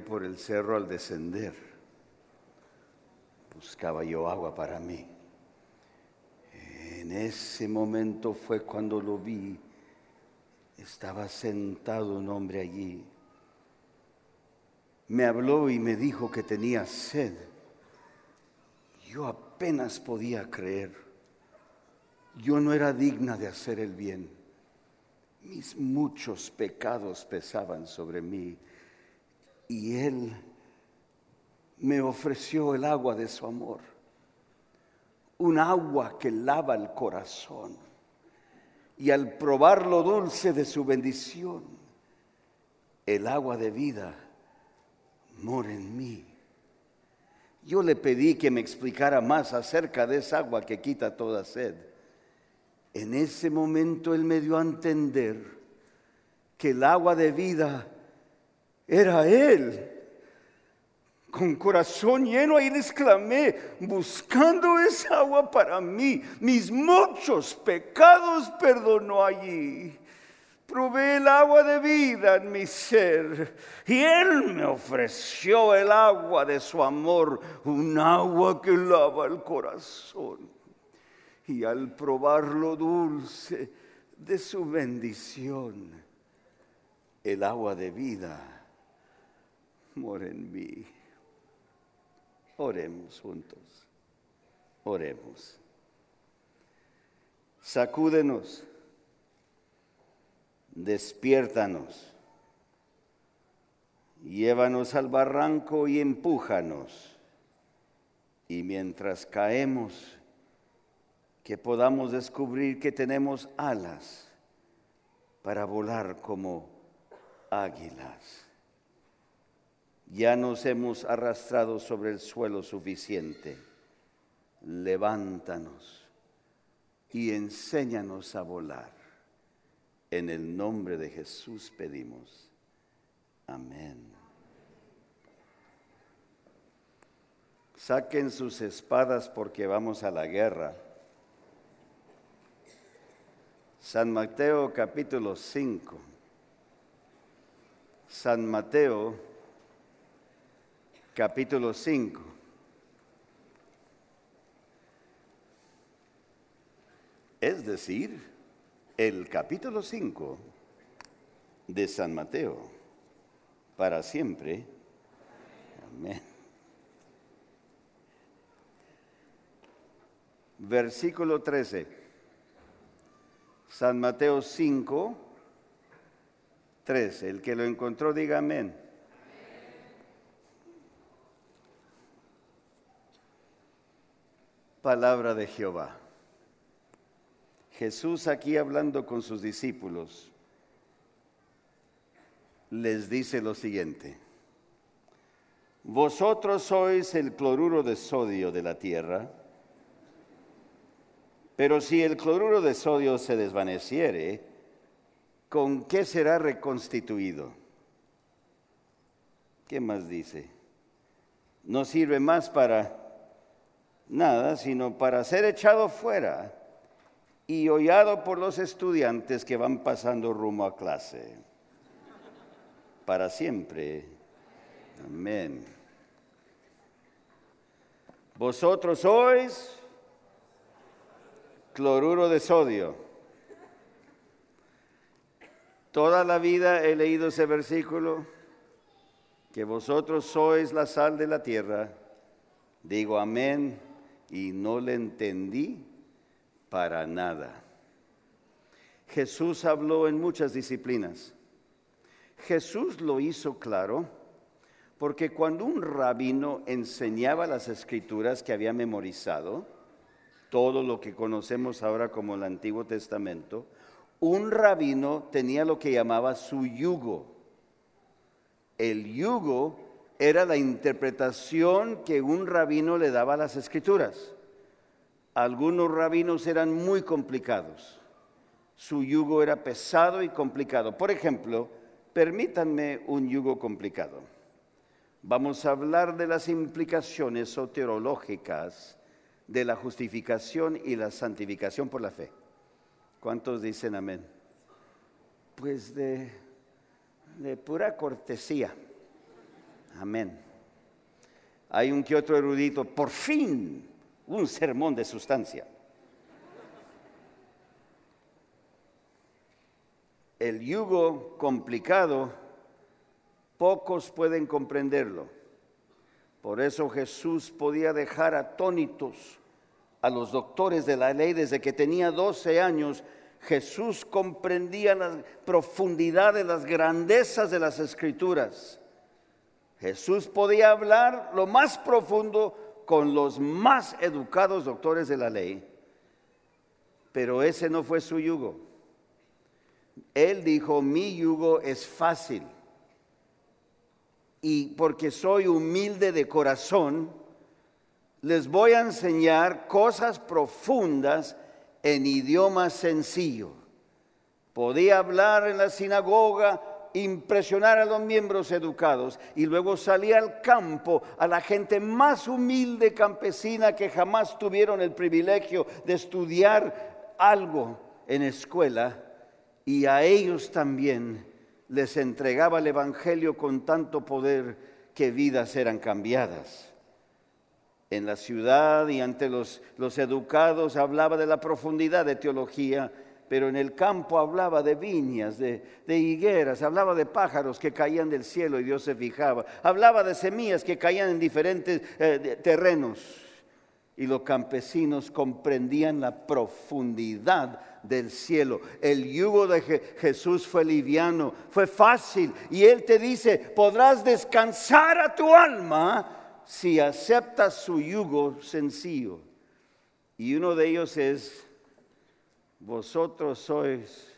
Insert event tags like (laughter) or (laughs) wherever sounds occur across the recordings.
por el cerro al descender. Buscaba yo agua para mí. En ese momento fue cuando lo vi. Estaba sentado un hombre allí. Me habló y me dijo que tenía sed. Yo apenas podía creer. Yo no era digna de hacer el bien. Mis muchos pecados pesaban sobre mí y Él me ofreció el agua de su amor, un agua que lava el corazón. Y al probar lo dulce de su bendición, el agua de vida mora en mí. Yo le pedí que me explicara más acerca de esa agua que quita toda sed. En ese momento él me dio a entender que el agua de vida era Él. Con corazón lleno ahí exclamé, buscando esa agua para mí, mis muchos pecados perdonó allí. Probé el agua de vida en mi ser y Él me ofreció el agua de su amor, un agua que lava el corazón. Y al probar lo dulce de su bendición, el agua de vida mora en mí. Oremos juntos. Oremos. Sacúdenos. Despiértanos. Llévanos al barranco y empújanos. Y mientras caemos, que podamos descubrir que tenemos alas para volar como águilas ya nos hemos arrastrado sobre el suelo suficiente. Levántanos y enséñanos a volar. En el nombre de Jesús pedimos. Amén. Saquen sus espadas porque vamos a la guerra. San Mateo capítulo 5. San Mateo capítulo 5. Es decir, el capítulo 5 de San Mateo, para siempre. Amén. Versículo 13. San Mateo 5, 13. El que lo encontró, diga amén. Palabra de Jehová. Jesús aquí hablando con sus discípulos les dice lo siguiente. Vosotros sois el cloruro de sodio de la tierra, pero si el cloruro de sodio se desvaneciere, ¿con qué será reconstituido? ¿Qué más dice? No sirve más para nada, sino para ser echado fuera y hollado por los estudiantes que van pasando rumbo a clase. Para siempre. Amén. Vosotros sois cloruro de sodio. Toda la vida he leído ese versículo, que vosotros sois la sal de la tierra. Digo amén y no le entendí para nada. Jesús habló en muchas disciplinas. Jesús lo hizo claro porque cuando un rabino enseñaba las escrituras que había memorizado, todo lo que conocemos ahora como el Antiguo Testamento, un rabino tenía lo que llamaba su yugo. El yugo era la interpretación que un rabino le daba a las escrituras. Algunos rabinos eran muy complicados. Su yugo era pesado y complicado. Por ejemplo, permítanme un yugo complicado. Vamos a hablar de las implicaciones soterológicas de la justificación y la santificación por la fe. ¿Cuántos dicen amén? Pues de, de pura cortesía. Amén. Hay un que otro erudito, por fin, un sermón de sustancia. El yugo complicado, pocos pueden comprenderlo. Por eso Jesús podía dejar atónitos a los doctores de la ley desde que tenía 12 años. Jesús comprendía la profundidad de las grandezas de las escrituras. Jesús podía hablar lo más profundo con los más educados doctores de la ley, pero ese no fue su yugo. Él dijo, mi yugo es fácil y porque soy humilde de corazón, les voy a enseñar cosas profundas en idioma sencillo. Podía hablar en la sinagoga, impresionar a los miembros educados y luego salía al campo a la gente más humilde campesina que jamás tuvieron el privilegio de estudiar algo en escuela y a ellos también les entregaba el Evangelio con tanto poder que vidas eran cambiadas. En la ciudad y ante los, los educados hablaba de la profundidad de teología, pero en el campo hablaba de viñas, de, higueras, hablaba de pájaros que caían del cielo y Dios se fijaba, hablaba de semillas que caían en diferentes eh, terrenos. Y los campesinos comprendían la profundidad del cielo. El yugo de Jesús fue liviano, fue fácil. Y Él te dice, podrás descansar a tu alma si aceptas su yugo sencillo. Y uno de ellos es, vosotros sois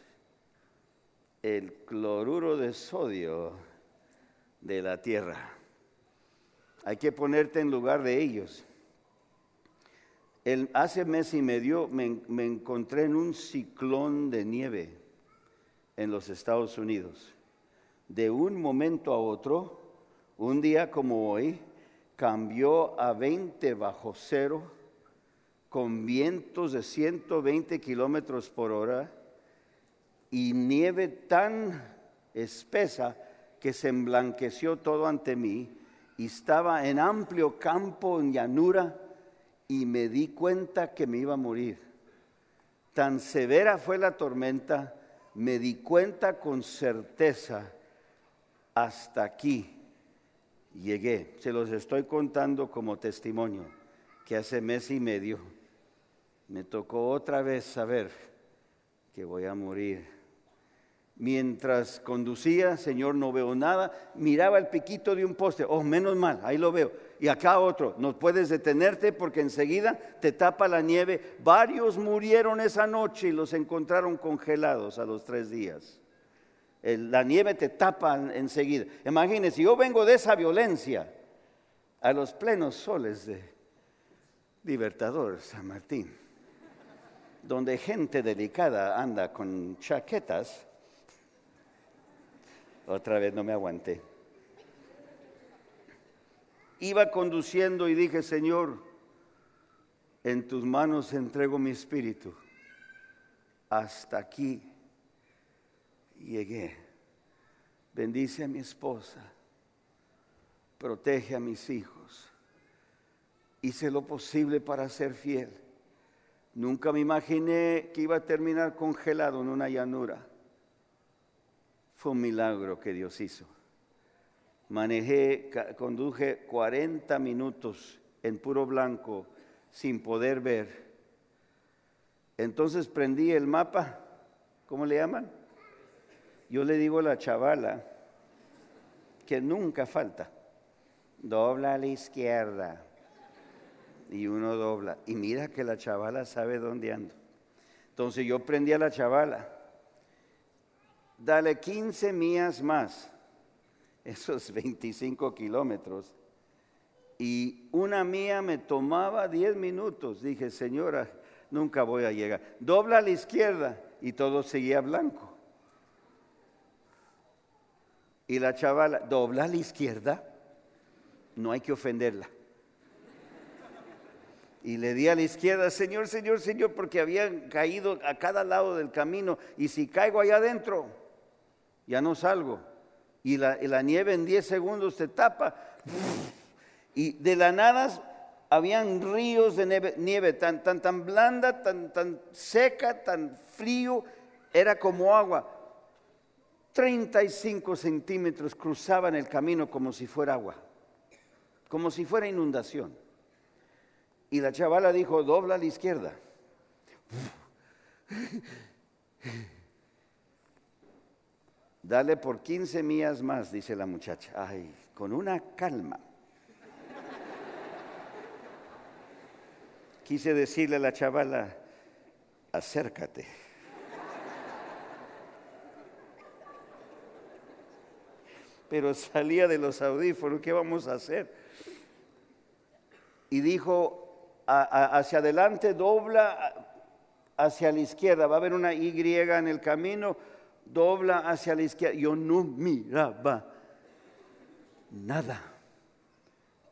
el cloruro de sodio de la tierra. Hay que ponerte en lugar de ellos. El, hace mes y medio me, me encontré en un ciclón de nieve en los Estados Unidos. De un momento a otro, un día como hoy, cambió a 20 bajo cero con vientos de 120 kilómetros por hora y nieve tan espesa que se emblanqueció todo ante mí y estaba en amplio campo, en llanura, y me di cuenta que me iba a morir. Tan severa fue la tormenta, me di cuenta con certeza, hasta aquí llegué. Se los estoy contando como testimonio que hace mes y medio me tocó otra vez saber que voy a morir. Mientras conducía, Señor, no veo nada, miraba el piquito de un poste, oh, menos mal, ahí lo veo. Y acá otro, no puedes detenerte porque enseguida te tapa la nieve. Varios murieron esa noche y los encontraron congelados a los tres días la nieve te tapa enseguida. Imagínense, yo vengo de esa violencia a los plenos soles de Libertador San Martín, donde gente delicada anda con chaquetas. Otra vez no me aguanté. Iba conduciendo y dije, Señor, en tus manos entrego mi espíritu. Hasta aquí llegué. Bendice a mi esposa, protege a mis hijos. Hice lo posible para ser fiel. Nunca me imaginé que iba a terminar congelado en una llanura. Fue un milagro que Dios hizo. Manejé, conduje 40 minutos en puro blanco sin poder ver. Entonces prendí el mapa, ¿cómo le llaman? Yo le digo a la chavala que nunca falta, dobla a la izquierda y uno dobla. Y mira que la chavala sabe dónde ando. Entonces yo prendí a la chavala, dale 15 millas más, esos (laughs) 25 kilómetros. Y una mía me tomaba 10 minutos. Dije, señora, nunca voy a llegar. Dobla a la izquierda y todo seguía blanco. Y la chavala dobla a la izquierda, no hay que ofenderla. Y le di a la izquierda, Señor, Señor, Señor, porque habían caído a cada lado del camino. Y si caigo allá adentro, ya no salgo. y la, nieve en 10 segundos te tapa. Y de la nada habían ríos de nieve, tan, tan, tan blanda, tan, tan seca, tan frío, era como agua. 35 centímetros cruzaban el camino como si fuera agua, como si fuera inundación. Y la chavala dijo, dobla a la izquierda. Dale por 15 millas más, dice la muchacha. Ay, con una calma. Quise decirle a la chavala, acércate. Pero salía de los audífonos, ¿qué vamos a hacer? Y dijo, hacia adelante dobla, hacia la izquierda, va a haber una Y en el camino dobla hacia la izquierda. Yo no miraba nada.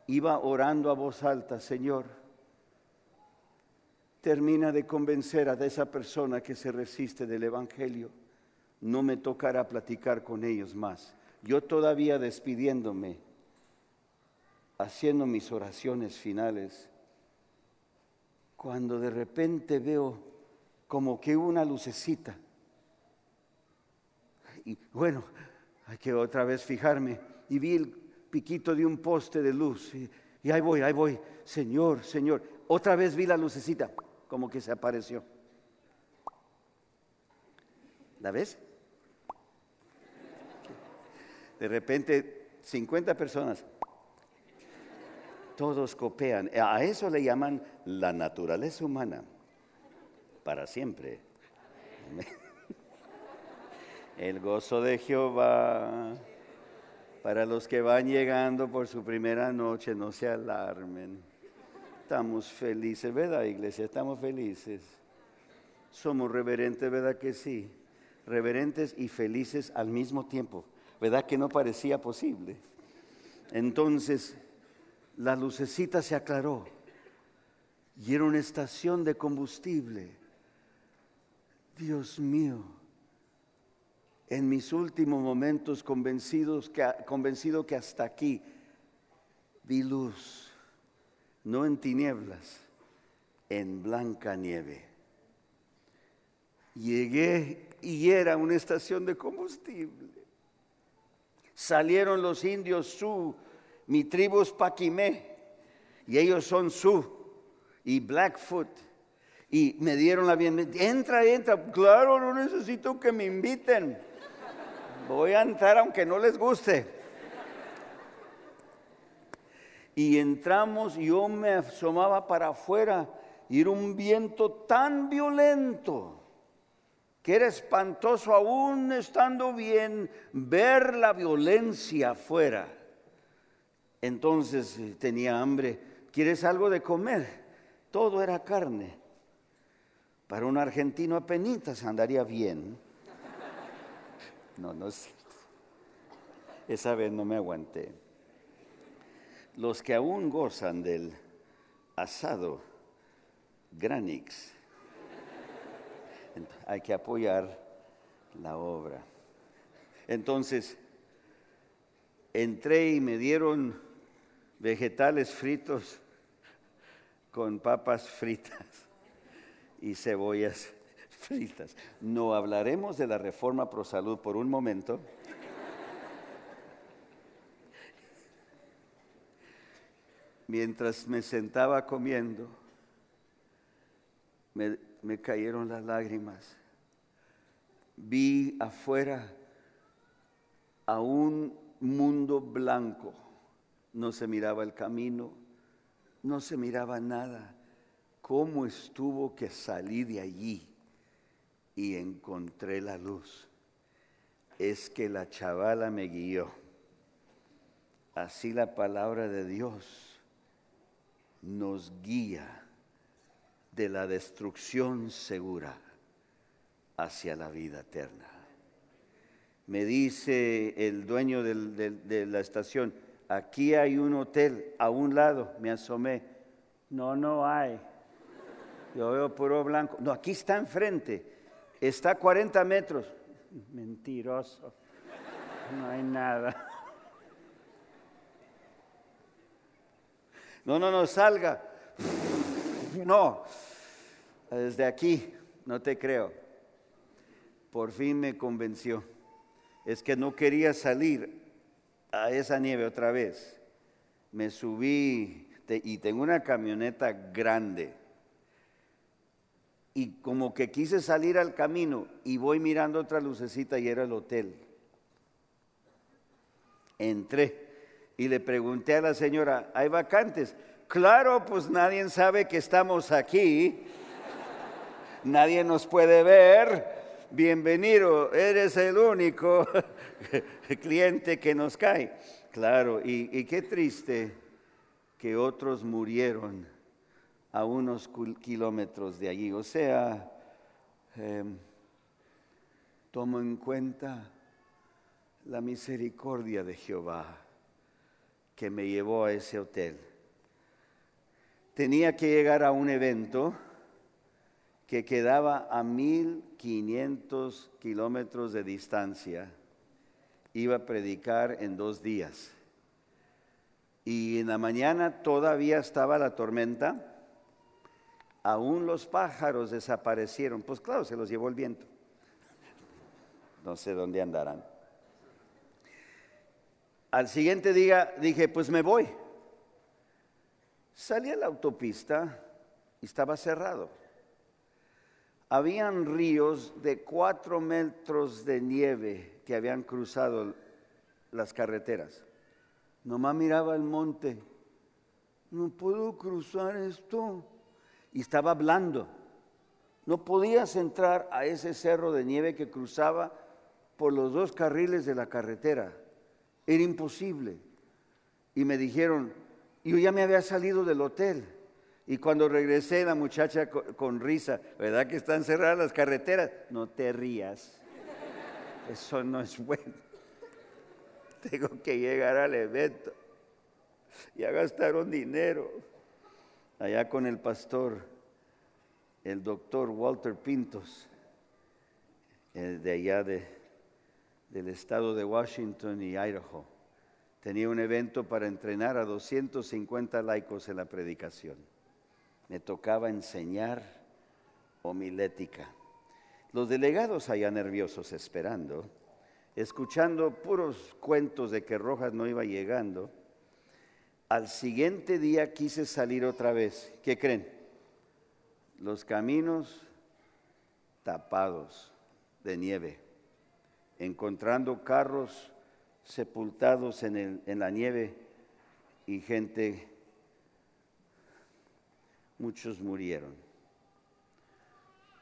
Iba orando a voz alta, Señor, termina de convencer a esa persona que se resiste del Evangelio. No me tocará platicar con ellos más. Yo todavía despidiéndome, haciendo mis oraciones finales, cuando de repente veo como que una lucecita y bueno, hay que otra vez fijarme. Y vi el piquito de un poste de luz. Y, ahí voy, ahí voy. Señor, Señor. Otra vez vi la lucecita, como que se apareció. ¿La ves? De repente, 50 personas. Todos copean. A eso le llaman la naturaleza humana. Para siempre. (laughs) El gozo de Jehová. Para los que van llegando por su primera noche, no se alarmen. Estamos felices, ¿verdad, iglesia? Estamos felices. Somos reverentes, ¿verdad que sí? Reverentes y felices al mismo tiempo. ¿Verdad que no parecía posible? Entonces, la lucecita se aclaró y era una estación de combustible. Dios mío en mis últimos momentos convencido que hasta aquí vi luz, no en tinieblas, en blanca nieve. Llegué y era una estación de combustible. Salieron los indios Su, mi tribu es Paquimé, y ellos son Su y Blackfoot. Y me dieron la bienvenida. Entra, entra. Claro, no necesito que me inviten. Voy a entrar aunque no les guste. Y entramos, yo me asomaba para afuera y era un viento tan violento que era espantoso aún estando bien ver la violencia afuera. Entonces eh, tenía hambre. ¿Quieres algo de comer? Todo era carne. Para un argentino apenas andaría bien. No, no es cierto. Esa vez no me aguanté. Los que aún gozan del asado Granix, hay que apoyar la obra. Entonces, entré y me dieron vegetales fritos con papas fritas y cebollas (laughs) fritas. No hablaremos de la reforma pro salud por un momento. Mientras me sentaba comiendo, me, me cayeron las lágrimas. Vi afuera a un mundo blanco. No se miraba el camino, no se miraba nada. ¿Cómo estuvo que salí de allí? y encontré la luz. Es que la chavala me guió. Así la palabra de Dios nos guía de la destrucción segura hacia la vida eterna. Me dice el dueño de la estación, aquí hay un hotel a un lado, me asomé. No, no hay. Yo veo puro blanco. No, aquí está enfrente está a 40 metros. Mentiroso. no hay nada. No, no, no, salga. No, desde aquí, no te creo. Por fin me convenció. Es que no quería salir a esa nieve otra vez. Me subí y tengo una camioneta grande. Y como que quise salir al camino y voy mirando otra lucecita y era el hotel. Entré y le pregunté a la señora, ¿hay vacantes? Claro, pues nadie sabe que estamos aquí. Nadie nos puede ver. Bienvenido, eres el único (laughs) cliente que nos cae. Claro, y, qué triste que otros murieron a unos kilómetros de allí. O sea, em, tomo en cuenta la misericordia de Jehová que me llevó a ese hotel. Tenía que llegar a un evento que quedaba a 1500 kilómetros de distancia. Iba a predicar en dos días. Y en la mañana todavía estaba la tormenta. Aún los pájaros desaparecieron. Pues claro, se los llevó el viento. No sé dónde andarán. Al siguiente día dije, pues me voy. Salí a la autopista y estaba cerrado. Habían ríos de cuatro metros de nieve que habían cruzado las carreteras. Nomás miraba el monte. No puedo cruzar esto. Y estaba hablando. No podías entrar a ese cerro de nieve que cruzaba por los dos carriles de la carretera. Era imposible. Y me dijeron, yo ya me había salido del hotel. Y cuando regresé, la muchacha con, risa, ¿verdad que están cerradas las carreteras? No te rías. Eso no es bueno. (laughs) Tengo que llegar al evento. Ya gastaron dinero. Allá con el pastor, el doctor Walter Pintos, de allá de, del estado de Washington y Idaho. Tenía un evento para entrenar a 250 laicos en la predicación. Me tocaba enseñar homilética. Los delegados allá nerviosos esperando, escuchando puros cuentos de que Rojas no iba llegando. Al siguiente día quise salir otra vez. ¿Qué creen? Los caminos tapados de nieve encontrando carros sepultados en, la nieve y gente, muchos murieron.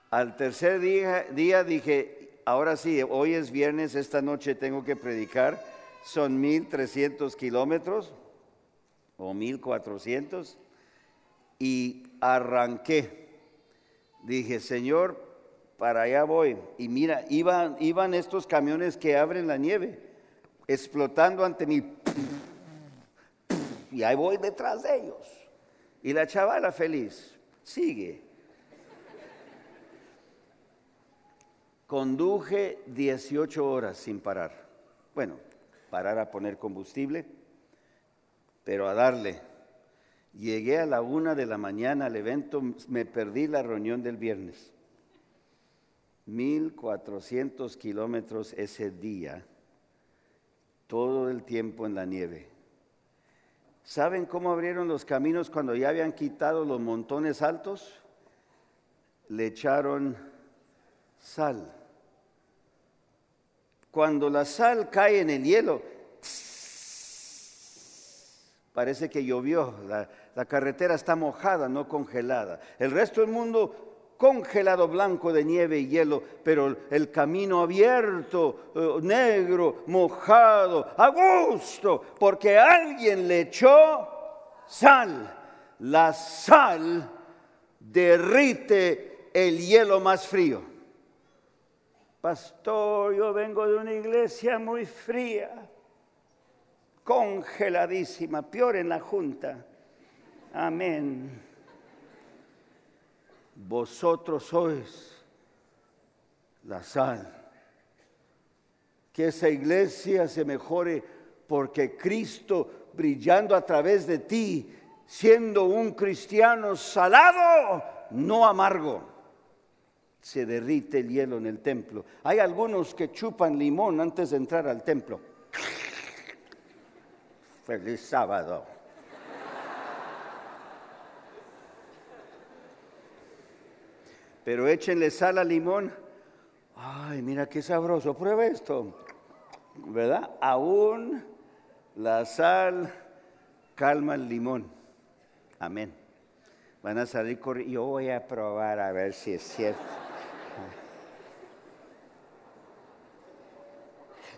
Al tercer día, dije, ahora sí, hoy es viernes, esta noche tengo que predicar, son 1300 kilómetros o 1400 y arranqué. Dije, Señor, para allá voy. Y mira, iban, iban estos camiones que abren la nieve, explotando ante mí. Y ahí voy detrás de ellos. Y la chavala feliz, sigue. Conduje 18 horas sin parar. Bueno, parar a poner combustible, pero a darle. Llegué a la una de la mañana al evento, me perdí la reunión del viernes. 1400 kilómetros ese día, todo el tiempo en la nieve. ¿Saben cómo abrieron los caminos cuando ya habían quitado los montones altos? Le echaron sal. Cuando la sal cae en el hielo, parece que llovió, la, carretera está mojada, no congelada. El resto del mundo congelado blanco de nieve y hielo, pero el camino abierto, eh, negro, mojado, a gusto, porque alguien le echó sal. La sal derrite el hielo más frío. Pastor, yo vengo de una iglesia muy fría, congeladísima, peor en la junta. Amén vosotros sois la sal que esa iglesia se mejore porque Cristo brillando a través de ti, siendo un cristiano salado, no amargo, se derrite el hielo en el templo. Hay algunos que chupan limón antes de entrar al templo. Feliz sábado. Pero échenle sal al limón. Ay, mira qué sabroso. Prueba esto. ¿Verdad? Aún la sal calma el limón. Amén. Van a salir corriendo. Yo voy a probar a ver si es cierto.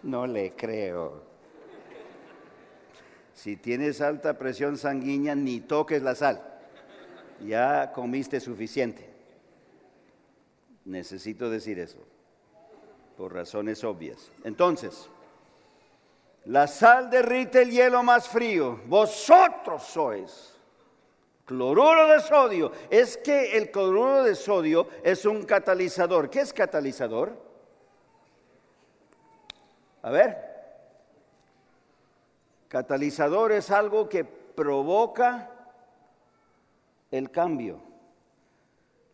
No le creo. Si tienes alta presión sanguínea, ni toques la sal. Ya comiste suficiente. Necesito decir eso, por razones obvias. Entonces, la sal derrite el hielo más frío. Vosotros sois cloruro de sodio. Es que el cloruro de sodio es un catalizador. ¿Qué es catalizador? A ver. Catalizador es algo que provoca el cambio.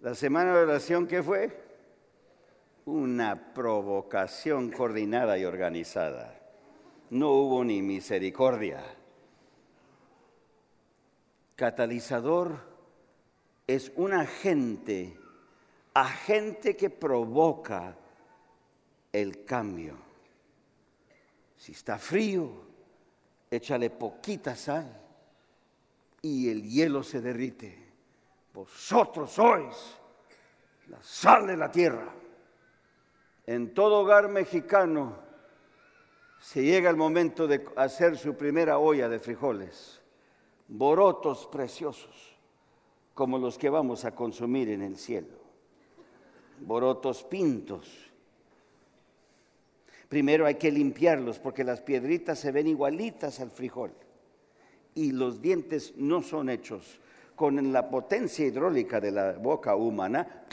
La semana de oración, ¿qué fue? Una provocación coordinada y organizada. No hubo ni misericordia. Catalizador es un agente, agente que provoca el cambio. Si está frío, échale poquita sal y el hielo se derrite. Vosotros sois la sal de la tierra. En todo hogar mexicano se llega el momento de hacer su primera olla de frijoles, borotos preciosos, como los que vamos a consumir en el cielo, borotos pintos. Primero hay que limpiarlos porque las piedritas se ven igualitas al frijol y los dientes no son hechos con la potencia hidráulica de la boca humana,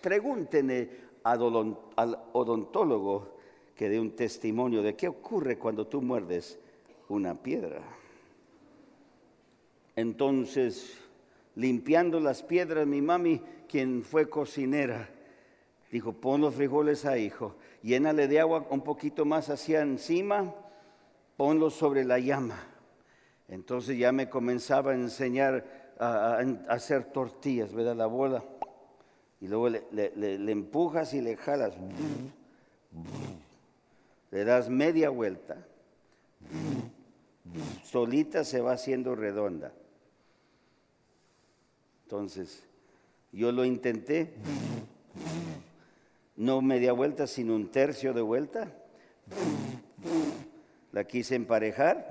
pregúntenle al odontólogo que dé un testimonio de qué ocurre cuando tú muerdes una piedra. Entonces, limpiando las piedras, mi mami, quien fue cocinera, dijo, pon los frijoles ahí, hijo, llénale de agua un poquito más hacia encima, ponlos sobre la llama. Entonces ya me comenzaba a enseñar a, hacer tortillas, ¿verdad? La bola. Y luego le, empujas y le jalas. Le das media vuelta. Solita se va haciendo redonda. Entonces, yo lo intenté. No media vuelta, sino un tercio de vuelta. La quise emparejar.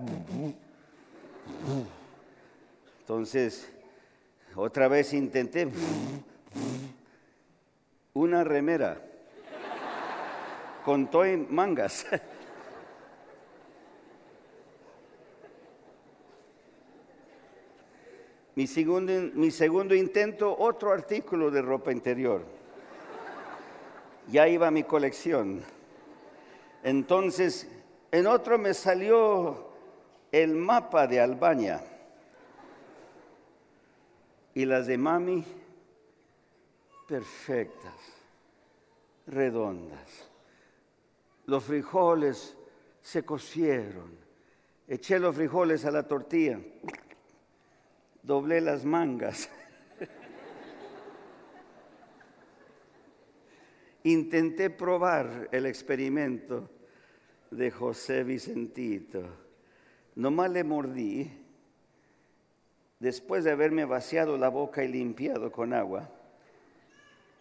Entonces, otra vez intenté una remera con toy mangas. Mi segundo, mi segundo intento, otro artículo de ropa interior. Ya iba mi colección. Entonces, en otro me salió el mapa de Albania y las de mami perfectas, redondas. Los frijoles se cocieron. Eché los frijoles a la tortilla, doblé las mangas. (laughs) Intenté probar el experimento de José Vicentito. Nomás le mordí después de haberme vaciado la boca y limpiado con agua,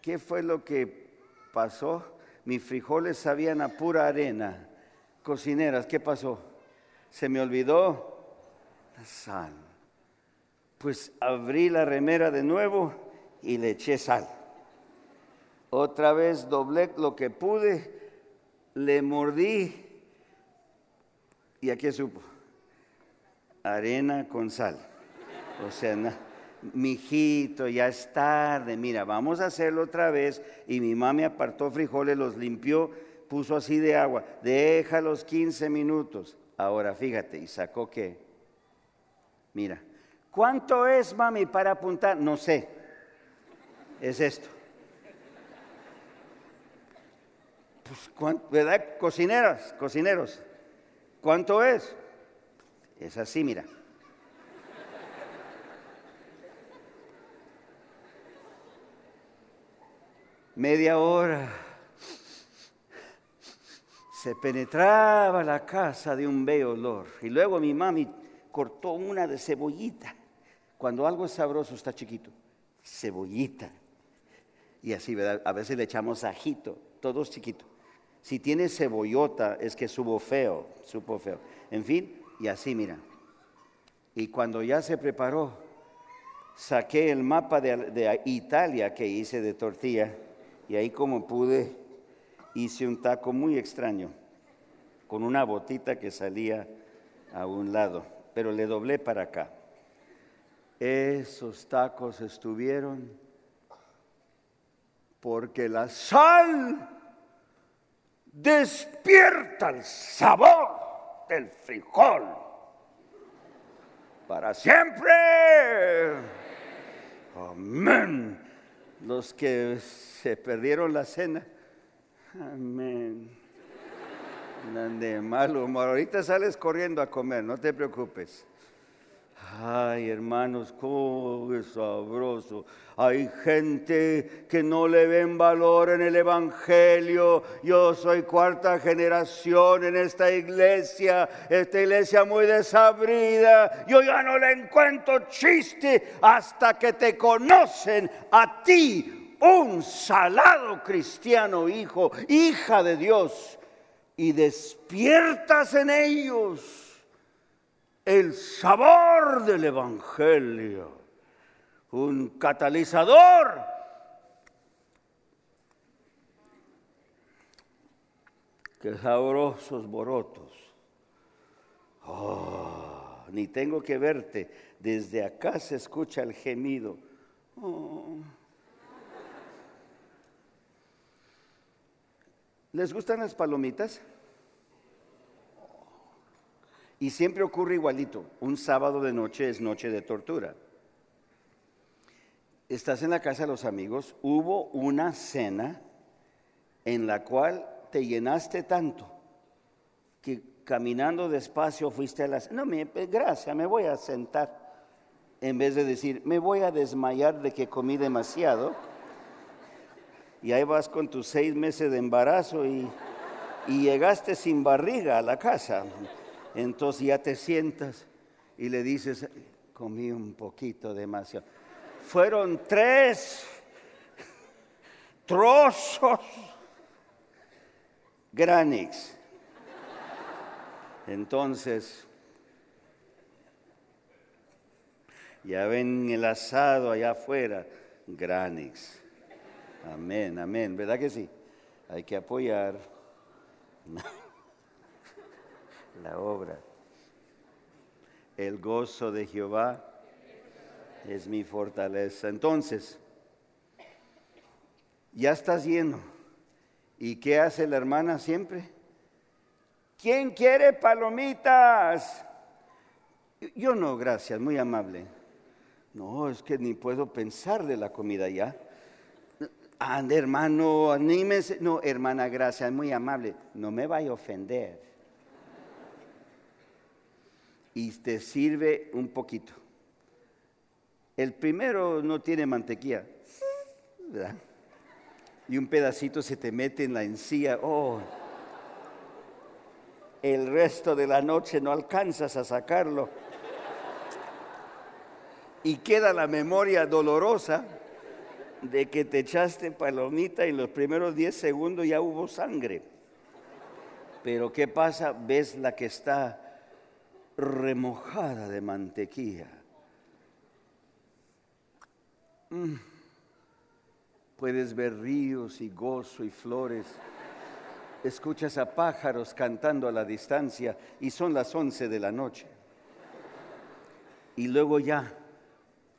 ¿qué fue lo que pasó? Mis frijoles sabían a pura arena. Cocineras, ¿qué pasó? Se me olvidó la sal. Pues abrí la remera de nuevo y le eché sal. Otra vez doblé lo que pude, le mordí y aquí supo, arena con sal. O sea, mi hijito, ya es tarde, mira, vamos a hacerlo otra vez. Y mi mamá me apartó frijoles, los limpió, puso así de agua, deja los 15 minutos. Ahora fíjate, y sacó qué. Mira, ¿cuánto es, mami, para apuntar? No sé. Es esto. Pues, ¿verdad? Cocineras, cocineros. ¿Cuánto es? Es así, mira. Media hora se penetraba la casa de un bello olor. Y luego mi mami cortó una de cebollita. Cuando algo es sabroso está chiquito. Cebollita. Y así. A veces le echamos ajito, todos chiquitos. Si tiene cebollota es que subo feo, supo feo. En fin, y así, mira. Y cuando ya se preparó, saqué el mapa de Italia que hice de tortilla y ahí como pude hice un taco muy extraño, con una botita que salía a un lado, pero le doblé para acá. Esos tacos estuvieron porque la sal despierta el sabor del frijol para siempre. Amén. Los que se perdieron la cena Amén. De mal humor. Ahorita sales corriendo a comer, no te preocupes. Ay, hermanos, cómo es sabroso. Hay gente que no le ven valor en el Evangelio. Yo soy cuarta generación en esta iglesia, esta iglesia muy desabrida. Yo ya no le encuentro chiste hasta que te conocen a ti, un salado cristiano hijo, hija de Dios, y despiertas en ellos el sabor del Evangelio, un catalizador. Qué sabrosos borotos. Oh, ni tengo que verte, desde acá se escucha el gemido. Oh. ¿Les gustan las palomitas? Y siempre ocurre igualito. Un sábado de noche es noche de tortura. Estás en la casa de los amigos, hubo una cena en la cual te llenaste tanto que caminando despacio fuiste a la No, me, gracias, me voy a sentar. En vez de decir, me voy a desmayar de que comí demasiado y ahí vas con tus seis meses de embarazo y, llegaste sin barriga a la casa. Entonces ya te sientas y le dices, comí un poquito demasiado. Fueron tres trozos granix. Entonces, ya ven el asado allá afuera, granix. Amén, amén. ¿Verdad que sí? Hay que apoyar la obra. El gozo de Jehová es mi fortaleza. Entonces, ya estás lleno. ¿Y qué hace la hermana siempre? ¿Quién quiere palomitas? Yo no, gracias, muy amable. No, es que ni puedo pensar de la comida ya. Ande, hermano, anímese. No, hermana, gracias, muy amable. No me vaya a ofender. Y te sirve un poquito. El primero no tiene mantequilla. Y un pedacito se te mete en la encía. Oh, el resto de la noche no alcanzas a sacarlo. Y queda la memoria dolorosa de que te echaste palomita y los primeros 10 segundos ya hubo sangre. Pero ¿qué pasa? Ves la que está remojada de mantequilla. Mm. Puedes ver ríos y gozo y flores. Escuchas a pájaros cantando a la distancia y son las 11 de la noche. Y luego ya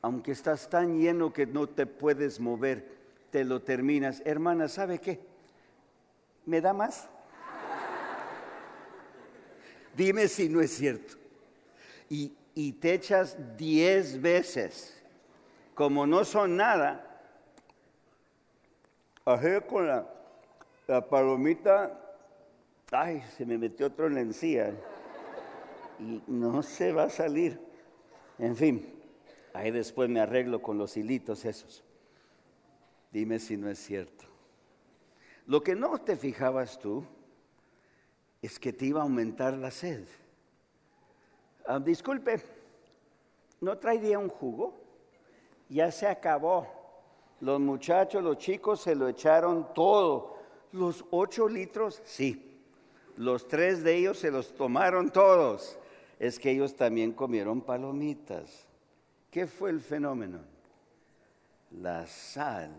aunque estás tan lleno que no te puedes mover, te lo terminas. Hermana, ¿sabe qué? ¿Me da más? Dime si no es cierto. Y, te echas diez veces. Como no son nada, Ajé con la, la, palomita, ay, se me metió otro en la encía y no se va a salir. En fin, ahí después me arreglo con los hilitos esos. Dime si no es cierto. Lo que no te fijabas tú es que te iba a aumentar la sed. Ah, disculpe, ¿no traería un jugo? Ya se acabó. Los muchachos, los chicos se lo echaron todo. Los ocho litros, sí. Los tres de ellos se los tomaron todos. Es que ellos también comieron palomitas. ¿Qué fue el fenómeno? La sal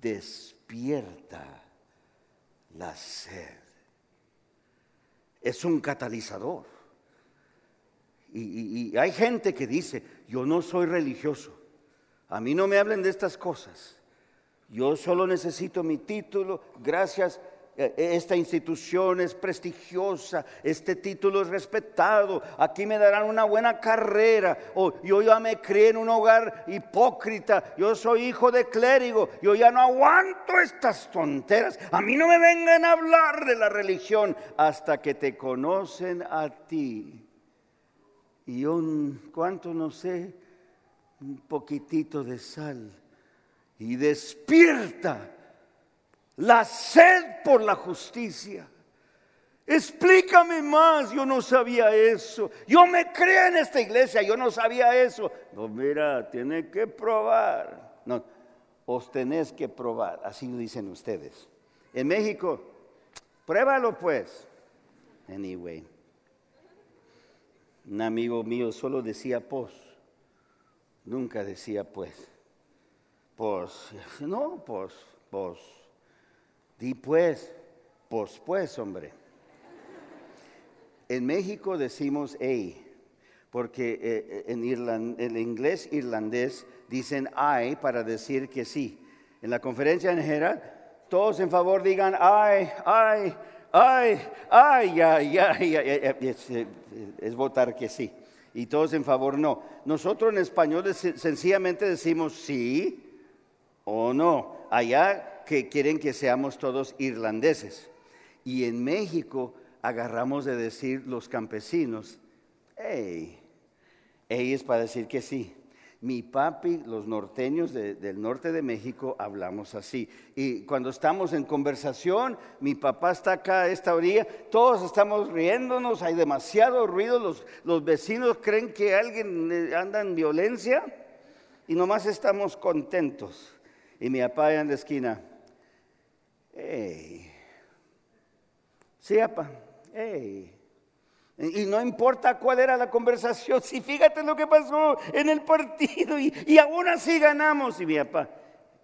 despierta la sed. Es un catalizador. Y, hay gente que dice, yo no soy religioso. A mí no me hablen de estas cosas. Yo solo necesito mi título. Gracias. Eh, esta institución es prestigiosa, este título es respetado, aquí me darán una buena carrera, o yo ya me crié en un hogar hipócrita, yo soy hijo de clérigo, yo ya no aguanto estas tonteras, a mí no me vengan a hablar de la religión hasta que te conocen a ti. Y yo, ¿cuánto no sé? un poquitito de sal y despierta la sed por la justicia. Explícame más, yo no sabía eso. Yo me creé en esta iglesia, yo no sabía eso. No, mira, tiene que probar. No, os tenés que probar, así lo dicen ustedes. En México, pruébalo pues. Anyway, un amigo mío solo decía pos. Nunca decía pues. Pues, no, pues, pues. Di pues, pues, pues, hombre. En México decimos ey, porque eh, en el inglés irlandés dicen I para decir que sí. En la conferencia en general, todos en favor digan ay, ay, ay, ay, ay, ay, ay, es, es votar que sí y todos en favor no. Nosotros en español sencillamente decimos sí o no. Allá que quieren que seamos todos irlandeses. Y en México agarramos de decir los campesinos, hey, hey es para decir que sí. Mi papi, los norteños del norte de México, hablamos así. Y cuando estamos en conversación, mi papá está acá a esta orilla, todos estamos riéndonos, hay demasiado ruido, los, los vecinos creen que alguien eh, anda en violencia y nomás estamos contentos. Y mi papá allá en la esquina, hey, sí, papá, hey. Y no importa cuál era la conversación, si fíjate lo que pasó en el partido y, aún así ganamos. Y mi papá,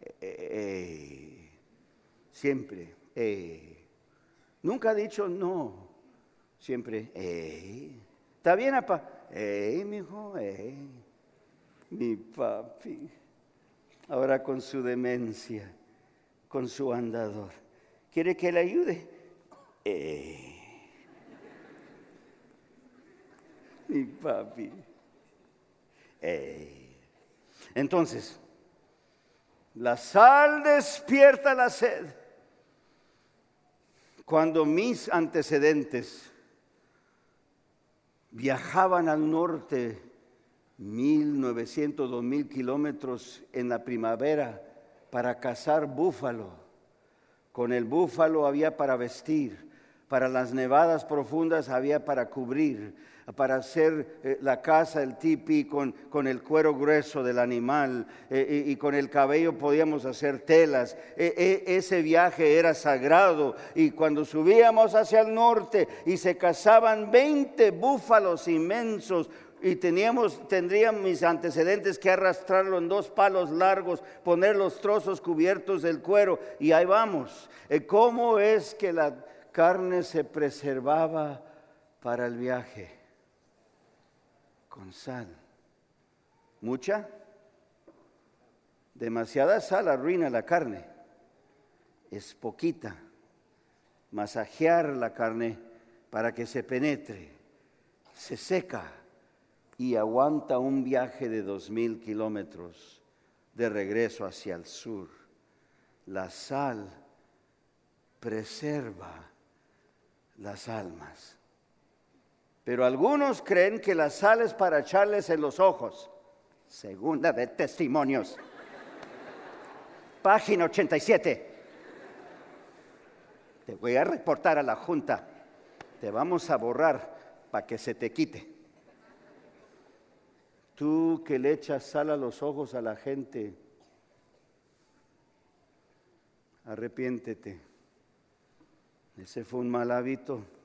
eh, eh, siempre, eh, nunca ha dicho no, siempre, ¿está bien, papá? mi hijo, mi papi, ahora con su demencia, con su andador, ¿quiere que le ayude? Eh. (laughs) mi papi. Entonces, la sal despierta la sed. Cuando mis antecedentes viajaban al norte, 1900, 2000 kilómetros en la primavera para cazar búfalo, con el búfalo había para vestir, para las nevadas profundas había para cubrir, para hacer eh, la casa, el tipi, con, con, el cuero grueso del animal eh, y, con el cabello podíamos hacer telas. E, e, ese viaje era sagrado y cuando subíamos hacia el norte y se cazaban 20 búfalos inmensos, y teníamos, tendrían mis antecedentes que arrastrarlo en dos palos largos, poner los trozos cubiertos del cuero y ahí vamos. Eh, ¿Cómo es que la carne se preservaba para el viaje? Con sal. ¿Mucha? Demasiada sal arruina la carne. Es poquita. Masajear la carne para que se penetre, se seca y aguanta un viaje de dos mil kilómetros de regreso hacia el sur. La sal preserva las almas. Pero algunos creen que la sal es para echarles en los ojos. Segunda de Testimonios. Página 87. Te voy a reportar a la Junta. Te vamos a borrar para que se te quite. Tú que le echas sal a los ojos a la gente, arrepiéntete. Ese fue un mal hábito.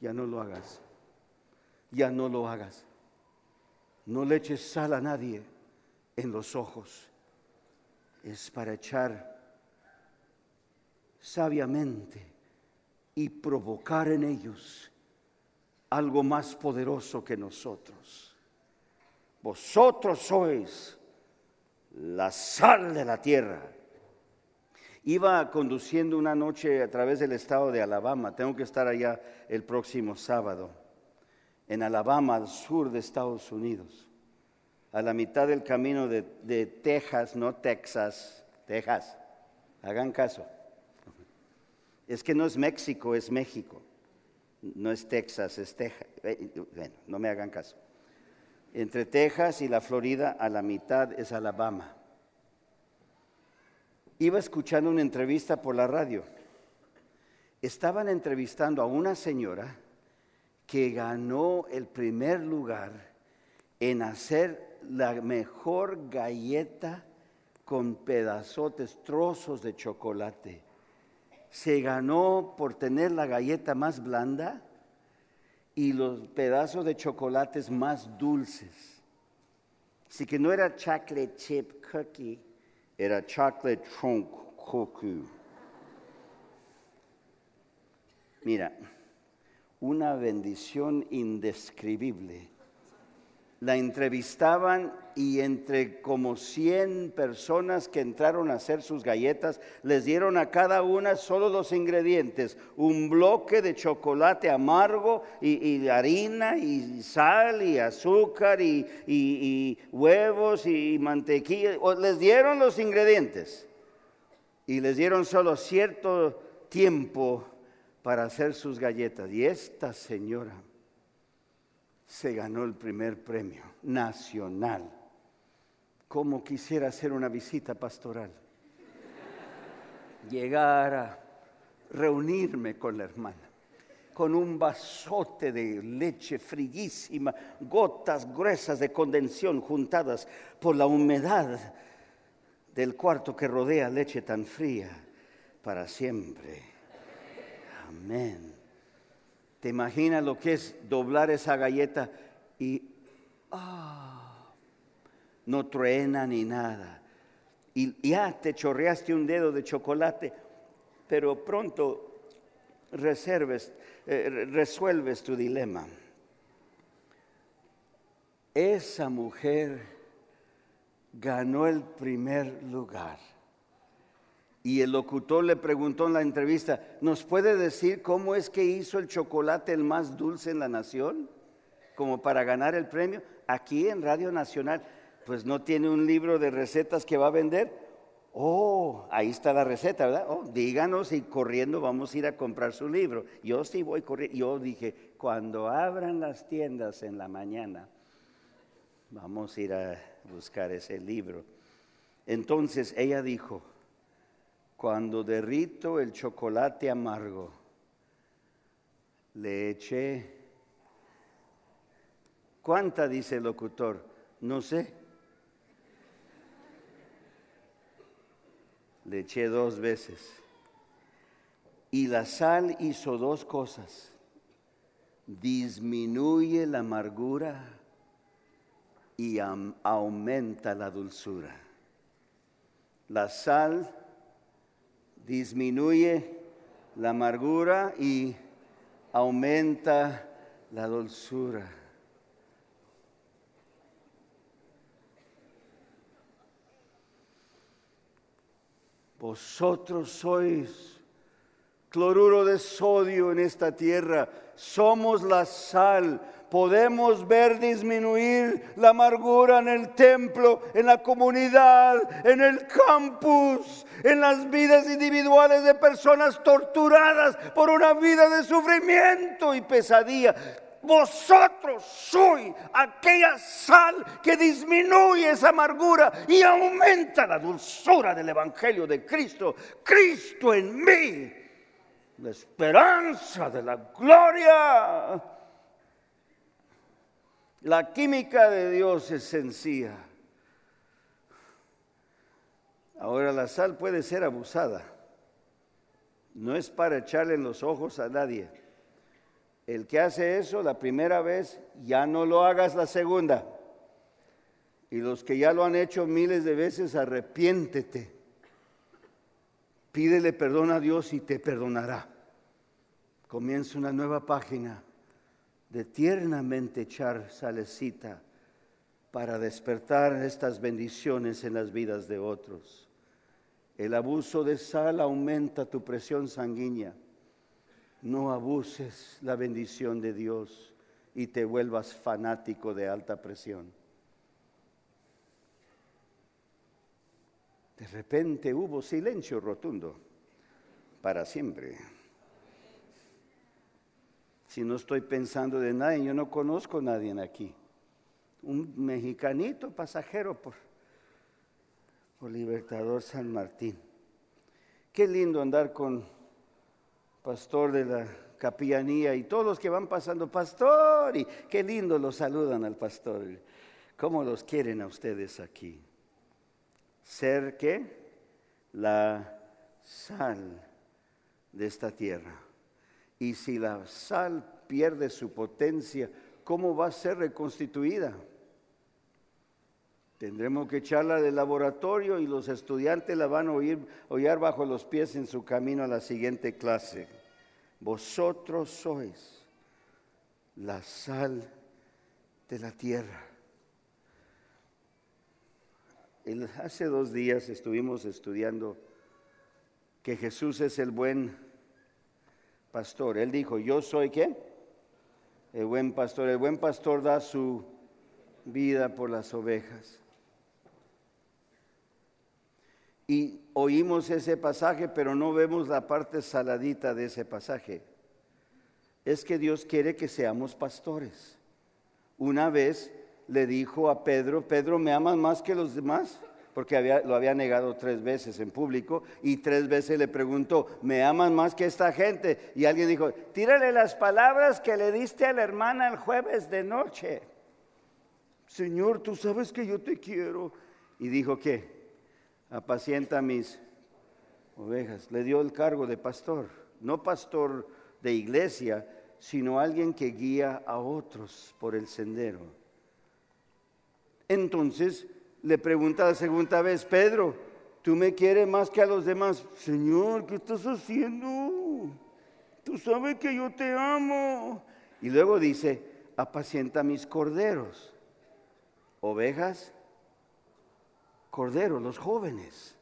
Ya no lo hagas. Ya no lo hagas. No le eches sal a nadie en los ojos. Es para echar sabiamente y provocar en ellos algo más poderoso que nosotros. Vosotros sois la sal de la tierra. Iba conduciendo una noche a través del estado de Alabama, tengo que estar allá el próximo sábado, en Alabama, al sur de Estados Unidos, a la mitad del camino de, de Texas, no Texas, Texas, hagan caso. Es que no es México, es México. No es Texas, es Texas. Eh, bueno, no me hagan caso. Entre Texas y la Florida, a la mitad es Alabama. Iba escuchando una entrevista por la radio. Estaban entrevistando a una señora que ganó el primer lugar en hacer la mejor galleta con pedazotes, trozos de chocolate se ganó por tener la galleta más blanda y los pedazos de chocolates más dulces. Así que no era chocolate chip cookie, era chocolate trunk cookie. Mira, una bendición indescribible la entrevistaban y entre como 100 personas que entraron a hacer sus galletas, les dieron a cada una solo dos ingredientes, un bloque de chocolate amargo y, harina y sal y azúcar y, y huevos y mantequilla. Les dieron los ingredientes y les dieron solo cierto tiempo para hacer sus galletas. Y esta señora se ganó el primer premio nacional. Como quisiera hacer una visita pastoral. Llegar a reunirme con la hermana con un vasote de leche friguísima, gotas gruesas de condensión juntadas por la humedad del cuarto que rodea leche tan fría para siempre. Amén. ¿Te imaginas lo que es doblar esa galleta y ah, no truena ni nada? Y ya te chorreaste un dedo de chocolate, pero pronto reserves, eh, resuelves tu dilema. Esa mujer ganó el primer lugar. Y el locutor le preguntó en la entrevista, ¿nos puede decir cómo es que hizo el chocolate el más dulce en la nación? Como para ganar el premio. Aquí en Radio Nacional, pues no tiene un libro de recetas que va a vender. Oh, ahí está la receta, ¿verdad? Oh, díganos y corriendo vamos a ir a comprar su libro. Yo sí voy corriendo. Yo dije, cuando abran las tiendas en la mañana, vamos a ir a buscar ese libro. Entonces ella dijo, cuando derrito el chocolate amargo, le eché, ¿cuánta dice el locutor? No sé. Le eché dos veces. Y la sal hizo dos cosas. Disminuye la amargura y aumenta la dulzura. La sal disminuye la amargura y aumenta la dulzura. Vosotros sois cloruro de sodio en esta tierra. Somos la sal. Podemos ver disminuir la amargura en el templo, en la comunidad, en el campus, en las vidas individuales de personas torturadas por una vida de sufrimiento y pesadilla. Vosotros sois aquella sal que disminuye esa amargura y aumenta la dulzura del Evangelio de Cristo. Cristo en mí, la esperanza de la gloria. La química de Dios es sencilla. Ahora la sal puede ser abusada. No es para echarle en los ojos a nadie. El que hace eso la primera vez, ya no lo hagas la segunda. Y los que ya lo han hecho miles de veces, arrepiéntete. Pídele perdón a Dios y te perdonará. Comienza una nueva página de tiernamente echar salecita para despertar estas bendiciones en las vidas de otros. El abuso de sal aumenta tu presión sanguínea. No abuses la bendición de Dios y te vuelvas fanático de alta presión. De repente hubo silencio rotundo para siempre. Si no estoy pensando de nadie, yo no conozco a nadie aquí. Un mexicanito pasajero por, por Libertador San Martín. Qué lindo andar con pastor de la capillanía y todos los que van pasando, pastor, qué lindo los saludan al pastor. ¿Cómo los quieren a ustedes aquí? Ser qué? La sal de esta tierra. Y si la sal pierde su potencia, ¿cómo va a ser reconstituida? Tendremos que echarla del laboratorio y los estudiantes la van a oír, oír bajo los pies en su camino a la siguiente clase. Vosotros sois la sal de la tierra. hace dos días estuvimos estudiando que Jesús es el buen pastor. Él dijo, yo soy qué? El buen pastor. El buen pastor da su vida por las ovejas. Y oímos ese pasaje, pero no vemos la parte saladita de ese pasaje. Es que Dios quiere que seamos pastores. Una vez le dijo a Pedro, Pedro, ¿me amas más que los demás? Porque lo había negado tres veces en público y tres veces le preguntó, ¿me amas más que esta gente? Y alguien dijo, tírale las palabras que le diste a la hermana el jueves de noche. Señor, tú sabes que yo te quiero. Y dijo, ¿qué? apacienta mis ovejas. Le dio el cargo de pastor, no pastor de iglesia, sino alguien que guía a otros por el sendero. Entonces le pregunta la segunda vez, Pedro, ¿tú me quieres más que a los demás? Señor, ¿qué estás haciendo? Tú sabes que yo te amo. Y luego dice, apacienta mis corderos. Ovejas Cordero, los jóvenes,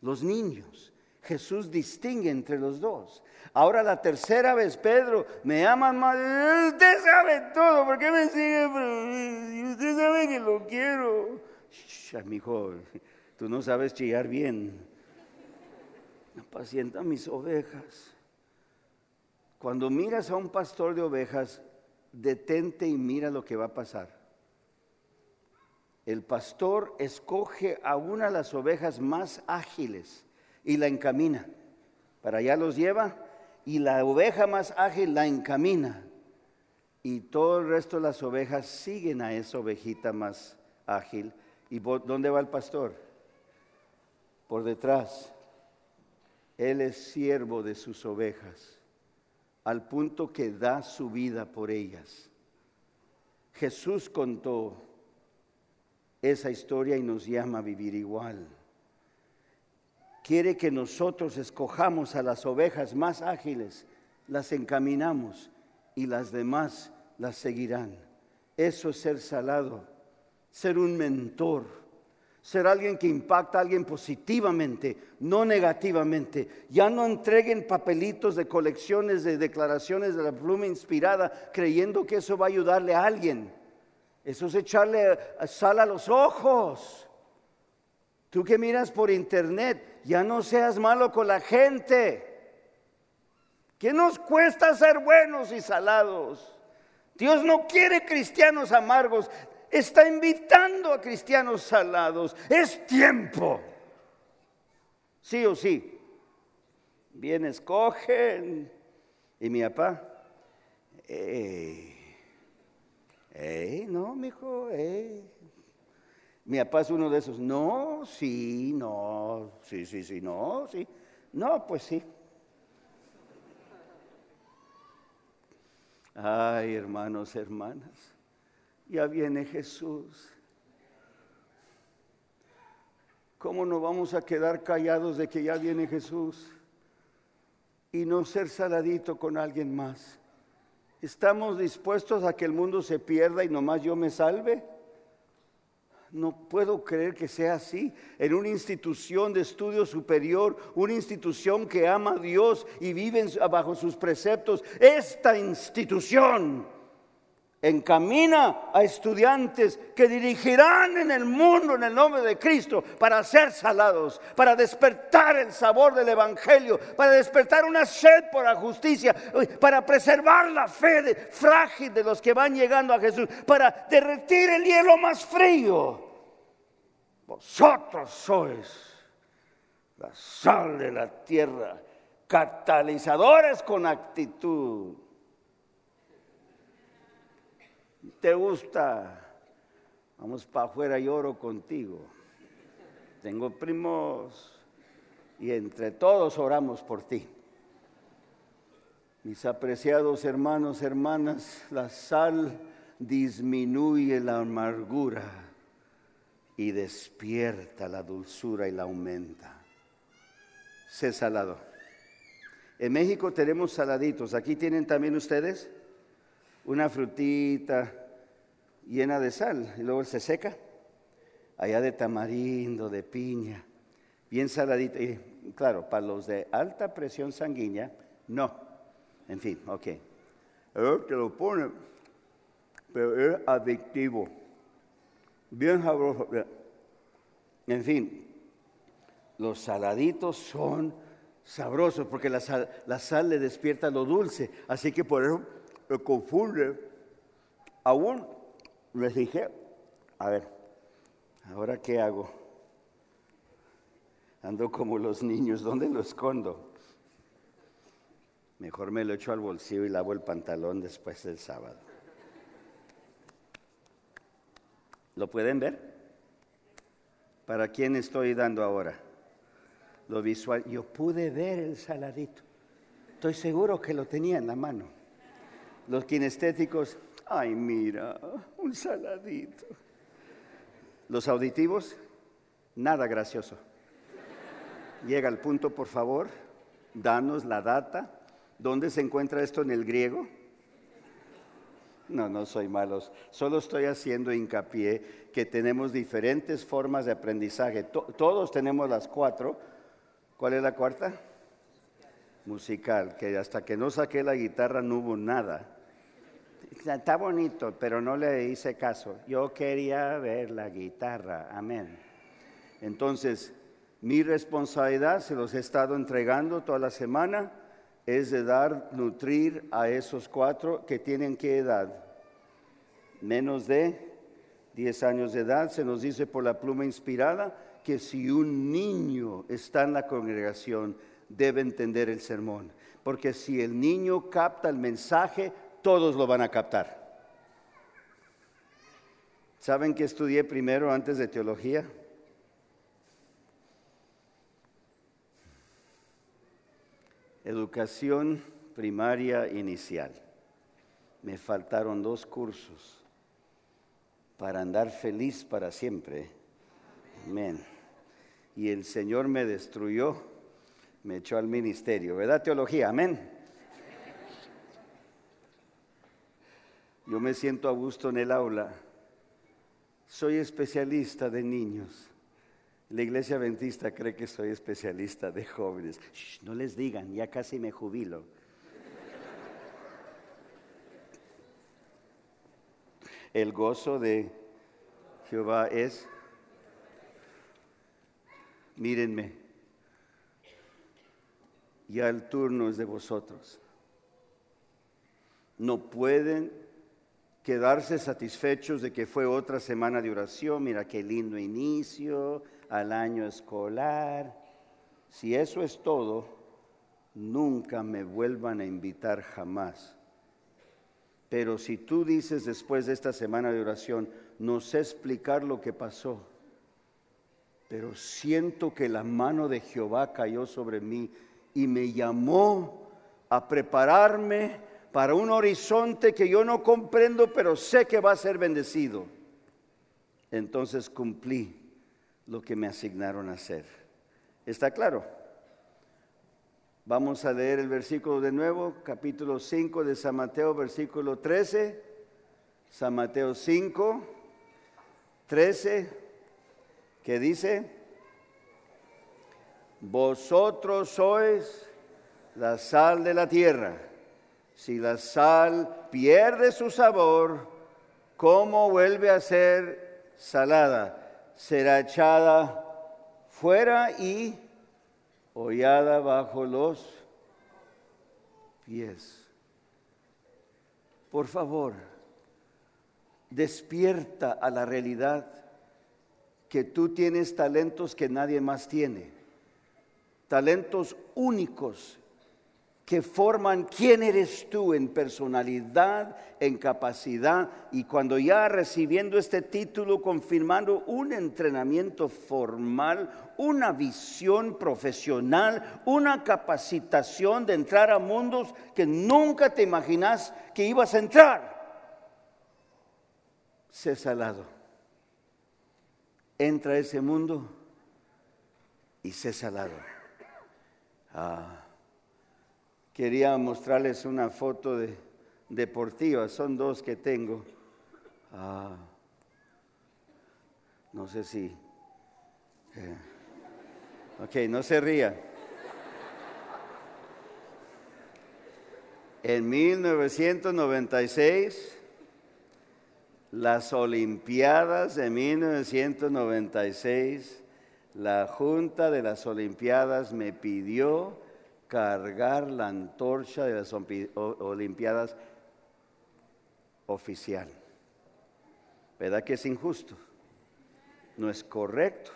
los niños. Jesús distingue entre los dos. Ahora la tercera vez, Pedro, me aman más. Usted sabe todo, ¿por qué me sigue? Usted sabe que lo quiero. Mi hijo, tú no sabes chillar bien. Apacienta mis ovejas. Cuando miras a un pastor de ovejas, detente y mira lo que va a pasar el pastor escoge a una de las ovejas más ágiles y la encamina. Para allá los lleva y la oveja más ágil la encamina. Y todo el resto de las ovejas siguen a esa ovejita más ágil. ¿Y dónde va el pastor? Por detrás. Él es siervo de sus ovejas, al punto que da su vida por ellas. Jesús contó esa historia y nos llama a vivir igual. Quiere que nosotros escojamos a las ovejas más ágiles, las encaminamos y las demás las seguirán. Eso es ser salado, ser un mentor, ser alguien que impacta a alguien positivamente, no negativamente. Ya no entreguen papelitos de colecciones de declaraciones de la pluma inspirada creyendo que eso va a ayudarle a alguien. Eso es echarle sal a los ojos. Tú que miras por internet, ya no seas malo con la gente. ¿Qué nos cuesta ser buenos y salados? Dios no quiere cristianos amargos, está invitando a cristianos salados. Es tiempo. Sí o sí. Bien escogen. Y mi papá, ey, ey, no, mijo, ey. Mi papá es uno de esos, no, sí, no, sí, sí, sí, no, sí. No, pues sí. Ay, hermanos, hermanas ya viene Jesús. ¿Cómo no vamos a quedar callados de que ya viene Jesús y no ser saladito con alguien más? ¿Estamos dispuestos a que el mundo se pierda y nomás yo me salve? No puedo creer que sea así. En una institución de estudio superior, una institución que ama a Dios y vive bajo sus preceptos, esta institución encamina a estudiantes que dirigirán en el mundo en el nombre de Cristo para ser salados, para despertar el sabor del Evangelio, para despertar una sed por la justicia, para preservar la fe frágil de los que van llegando a Jesús, para derretir el hielo más frío. Vosotros sois la sal de la tierra, catalizadores con actitud ¿Te gusta? Vamos para afuera y oro contigo. Tengo primos y entre todos oramos por ti. Mis apreciados hermanos, hermanas, la sal disminuye la amargura y despierta la dulzura y la aumenta. Sé salado. En México tenemos saladitos. ¿Aquí tienen también ustedes? Una frutita llena de sal y luego se seca. Allá de tamarindo, de piña, bien saladita. Y claro, para los de alta presión sanguínea, no. En fin, ok. te lo pone, pero es adictivo. Bien sabroso. En fin, los saladitos son sabrosos porque la sal, la sal le despierta lo dulce. Así que por eso me confunde. Aún les dije, a ver, ¿ahora qué hago? Ando como los niños, ¿dónde lo escondo? Mejor me lo echo al bolsillo y lavo el pantalón después del sábado. ¿Lo pueden ver? ¿Para quién estoy dando ahora? Lo visual. Yo pude ver el saladito. Estoy seguro que lo tenía en la mano. Los kinestéticos, ay mira, un saladito. Los auditivos, nada gracioso. Llega al punto, por favor, danos la data. ¿Dónde se encuentra esto en el griego? No, no soy malos. Solo estoy haciendo hincapié que tenemos diferentes formas de aprendizaje. todos tenemos las cuatro. ¿Cuál es la cuarta? Musical, que hasta que no saqué la guitarra no hubo nada está bonito, pero no le hice caso. Yo quería ver la guitarra, amén. Entonces, mi responsabilidad, se los he estado entregando toda la semana, es de dar, nutrir a esos cuatro que tienen qué edad? Menos de 10 años de edad. Se nos dice por la pluma inspirada que si un niño está en la congregación, debe entender el sermón. Porque si el niño capta el mensaje, todos lo van a captar. ¿Saben qué estudié primero antes de teología? Educación primaria inicial. Me faltaron dos cursos para andar feliz para siempre. Amén. Y el Señor me destruyó, me echó al ministerio, ¿verdad? Teología, amén. Yo me siento a gusto en el aula. Soy especialista de niños. La iglesia adventista cree que soy especialista de jóvenes. no les digan, ya casi me jubilo. El gozo de Jehová es, mírenme, ya el turno es de vosotros. No pueden quedarse satisfechos de que fue otra semana de oración, mira qué lindo inicio al año escolar. Si eso es todo, nunca me vuelvan a invitar jamás. Pero si tú dices después de esta semana de oración, no sé explicar lo que pasó, pero siento que la mano de Jehová cayó sobre mí y me llamó a prepararme para un horizonte que yo no comprendo, pero sé que va a ser bendecido. Entonces cumplí lo que me asignaron a hacer. ¿Está claro? Vamos a leer el versículo de nuevo, capítulo 5 de San Mateo, versículo 13. San Mateo 5, 13, que dice, vosotros sois la sal de la tierra. Si la sal pierde su sabor, ¿cómo vuelve a ser salada? será echada fuera y hollada bajo los pies. Por favor, despierta a la realidad que tú tienes talentos que nadie más tiene, talentos únicos que forman quién eres tú en personalidad, en capacidad, y cuando ya recibiendo este título, confirmando un entrenamiento formal, una visión profesional, una capacitación de entrar a mundos que nunca te imaginas que ibas a entrar. Sé salado. Entra a ese mundo y sé salado. Ah quería mostrarles una foto de, deportiva, son dos que tengo. Ah, no sé si... Eh, ok, no se ría. En 1996, las Olimpiadas de 1996, la Junta de las Olimpiadas me pidió cargar la antorcha de las Olimpiadas oficial. ¿Verdad que es injusto? No es correcto.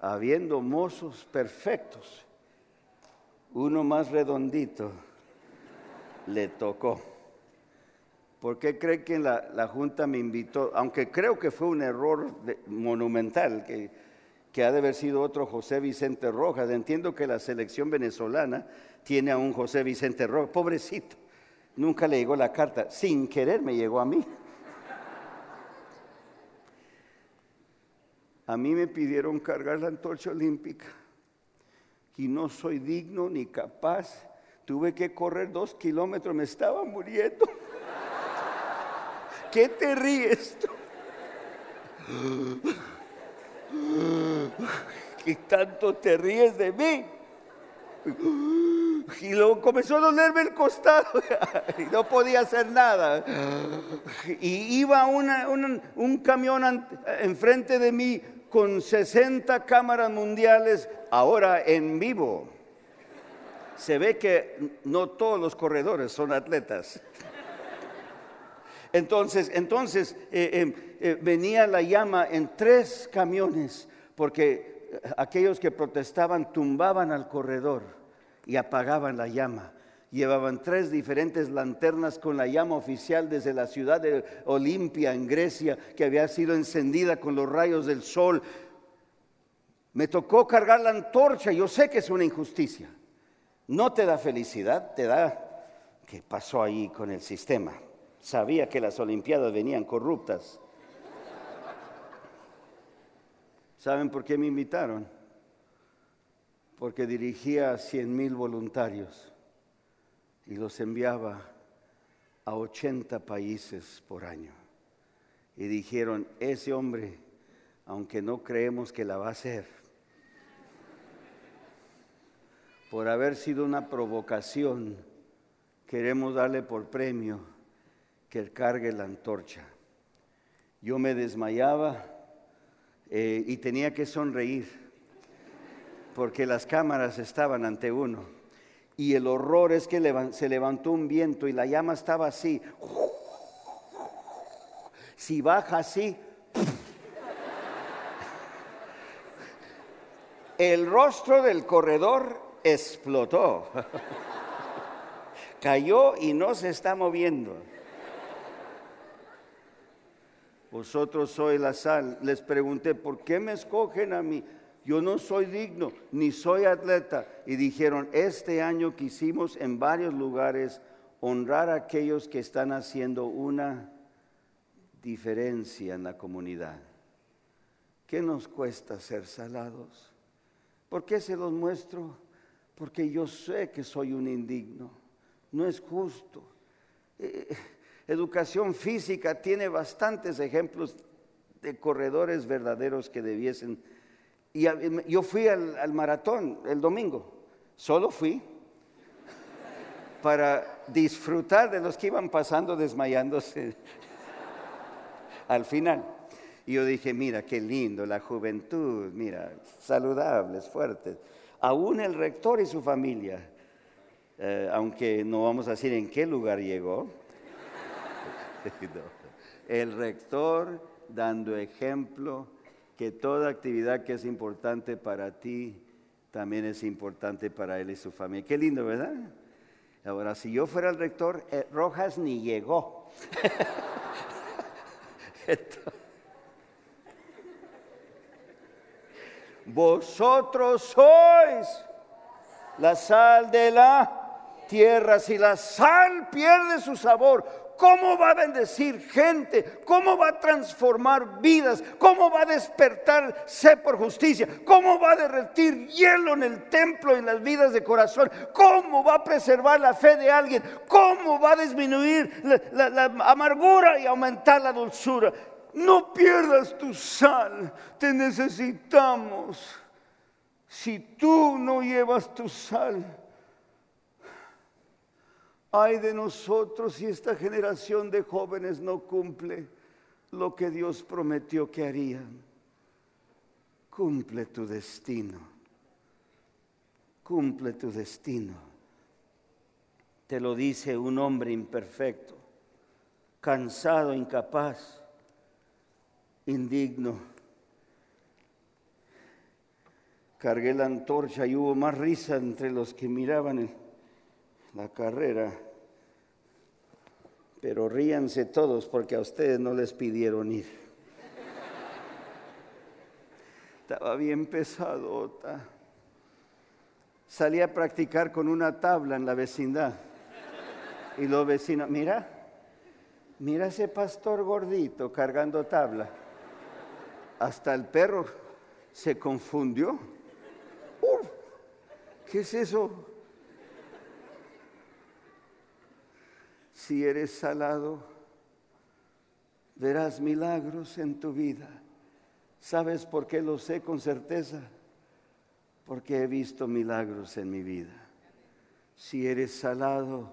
Habiendo mozos perfectos, uno más redondito le tocó. ¿Por qué cree que la, Junta me invitó? Aunque creo que fue un error monumental, que que ha de haber sido otro José Vicente Rojas. Entiendo que la selección venezolana tiene a un José Vicente Rojas, pobrecito. Nunca le llegó la carta, sin querer me llegó a mí. A mí me pidieron cargar la antorcha olímpica y no soy digno ni capaz. Tuve que correr dos kilómetros, me estaba muriendo. ¿Qué te ríes tú? ¿Qué tanto te ríes de mí? Y luego comenzó a dolerme el costado (laughs) y no podía hacer nada. Y iba un camión enfrente de mí con 60 cámaras mundiales, ahora en vivo. Se ve que no todos los corredores son atletas. Entonces, entonces eh, eh, eh, venía la llama en tres camiones, porque aquellos que protestaban tumbaban al corredor y apagaban la llama. Llevaban tres diferentes lanternas con la llama oficial desde la ciudad de Olimpia, en Grecia, que había sido encendida con los rayos del sol. Me tocó cargar la antorcha, yo sé que es una injusticia. No te da felicidad, te da qué pasó ahí con el sistema. Sabía que las Olimpiadas venían corruptas. ¿Saben por qué me invitaron? Porque dirigía a 100 mil voluntarios y los enviaba a 80 países por año. Y dijeron, ese hombre, aunque no creemos que la va a hacer, por haber sido una provocación, queremos darle por premio que cargue la antorcha. Yo me desmayaba eh, y tenía que sonreír porque las cámaras estaban ante uno. Y el horror es que se levantó un viento y la llama estaba así. Si baja así, el rostro del corredor explotó. Cayó y no se está moviendo. Vosotros sois la sal. Les pregunté, ¿por qué me escogen a mí? Yo no soy digno, ni soy atleta. Y dijeron, este año quisimos en varios lugares honrar a aquellos que están haciendo una diferencia en la comunidad. ¿Qué nos cuesta ser salados? ¿Por qué se los muestro? Porque yo sé que soy un indigno. No es justo. Eh, educación física tiene bastantes ejemplos de corredores verdaderos que debiesen. Y yo fui al maratón el domingo, solo fui para disfrutar de los que iban pasando desmayándose (laughs) al final. Y yo dije, mira, qué lindo, la juventud, mira, saludables, fuertes. Aún el rector y su familia, eh, aunque no vamos a decir en qué lugar llegó, (laughs) el rector dando ejemplo que toda actividad que es importante para ti también es importante para él y su familia. Qué lindo, ¿verdad? Ahora, si yo fuera el rector, eh, Rojas ni llegó. (laughs) Vosotros sois la sal de la tierra. Si la sal pierde su sabor, ¿cómo va a bendecir gente? ¿Cómo va a transformar vidas? ¿Cómo va a despertar sed por justicia? ¿Cómo va a derretir hielo en el templo, en las vidas de corazón? ¿Cómo va a preservar la fe de alguien? ¿Cómo va a disminuir la amargura y aumentar la dulzura? No pierdas tu sal, te necesitamos. Si tú no llevas tu sal, ay de nosotros si esta generación de jóvenes no cumple lo que Dios prometió que harían. Cumple tu destino. Cumple tu destino. Te lo dice un hombre imperfecto, cansado, incapaz indigno. Cargué la antorcha y hubo más risa entre los que miraban la carrera. Pero ríanse todos porque a ustedes no les pidieron ir. Estaba bien pesado. Salí a practicar con una tabla en la vecindad. Y los vecinos, mira, mira ese pastor gordito cargando tabla hasta el perro se confundió. ¿Qué es eso? Si eres salado, verás milagros en tu vida. ¿Sabes por qué lo sé con certeza? Porque he visto milagros en mi vida. Si eres salado,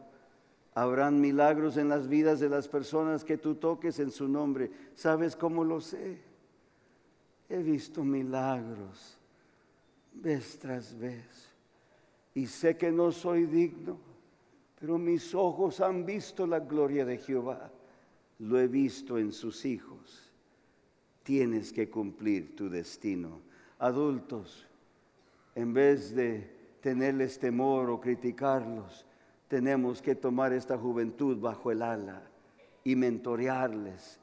habrán milagros en las vidas de las personas que tú toques en su nombre. ¿Sabes cómo lo sé? He visto milagros vez tras vez y sé que no soy digno, pero mis ojos han visto la gloria de Jehová. Lo he visto en sus hijos. Tienes que cumplir tu destino. Adultos, en vez de tenerles temor o criticarlos, tenemos que tomar esta juventud bajo el ala y mentorearles,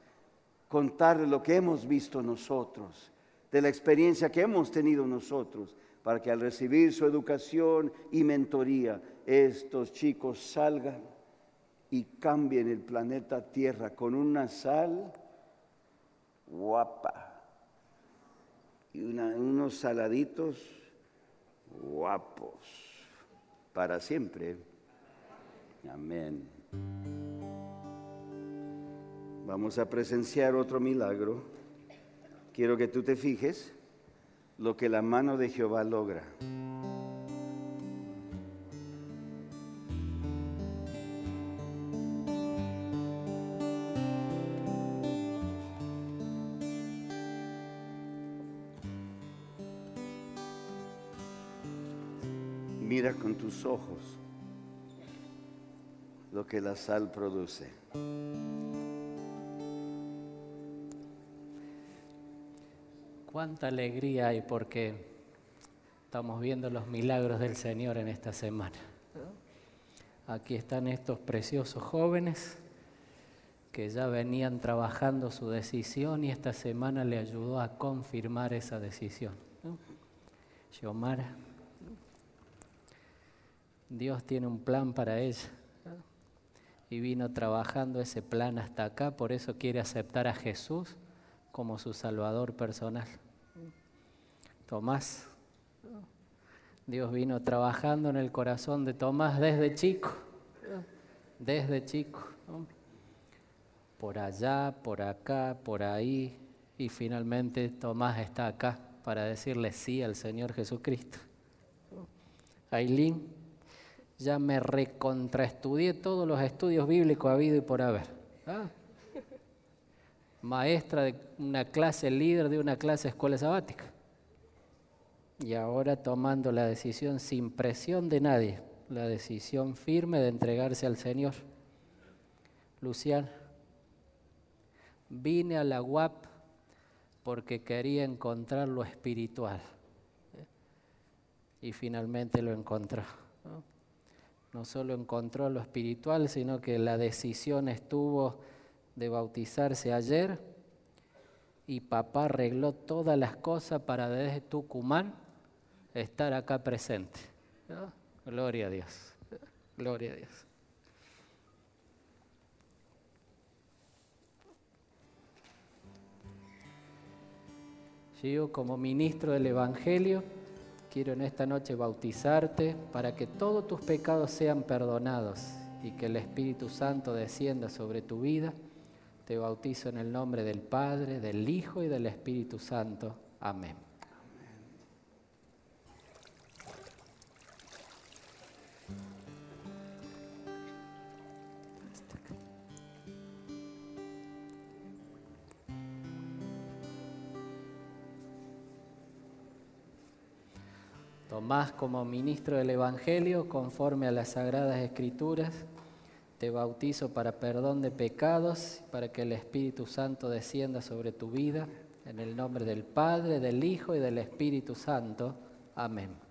contarles lo que hemos visto nosotros de la experiencia que hemos tenido nosotros, para que al recibir su educación y mentoría, estos chicos salgan y cambien el planeta Tierra con una sal guapa y unos saladitos guapos para siempre. Amén. Vamos a presenciar otro milagro quiero que tú te fijes lo que la mano de Jehová logra. Mira con tus ojos lo que la sal produce. Cuánta alegría hay porque estamos viendo los milagros del Señor en esta semana. Aquí están estos preciosos jóvenes que ya venían trabajando su decisión y esta semana le ayudó a confirmar esa decisión. Xiomara, Dios tiene un plan para ella y vino trabajando ese plan hasta acá, por eso quiere aceptar a Jesús como su Salvador personal. Tomás, Dios vino trabajando en el corazón de Tomás desde chico, desde chico, por allá, por acá, por ahí, y finalmente Tomás está acá para decirle sí al Señor Jesucristo. Ailín, ya me recontraestudié todos los estudios bíblicos habido y por haber. Ah. Maestra de una clase, líder de una clase escuela sabática. Y ahora tomando la decisión sin presión de nadie, la decisión firme de entregarse al Señor. Luciana, vine a la UAP porque quería encontrar lo espiritual. Y finalmente lo encontró no solo encontró lo espiritual, sino que la decisión estuvo de bautizarse ayer y papá arregló todas las cosas para desde Tucumán estar acá presente. Gloria a Dios, gloria a Dios. Yo como ministro del Evangelio quiero en esta noche bautizarte para que todos tus pecados sean perdonados y que el Espíritu Santo descienda sobre tu vida. Te bautizo en el nombre del Padre, del Hijo y del Espíritu Santo. Amén. Tomás como ministro del Evangelio, conforme a las Sagradas Escrituras, te bautizo para perdón de pecados, para que el Espíritu Santo descienda sobre tu vida, en el nombre del Padre, del Hijo y del Espíritu Santo. Amén.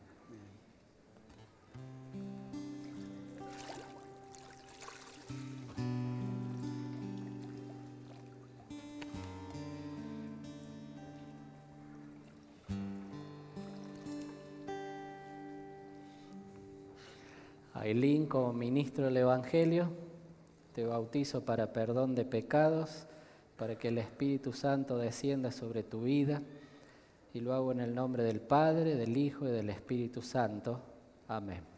Ailín como ministro del Evangelio, te bautizo para perdón de pecados, para que el Espíritu Santo descienda sobre tu vida, y lo hago en el nombre del Padre, del Hijo y del Espíritu Santo. Amén.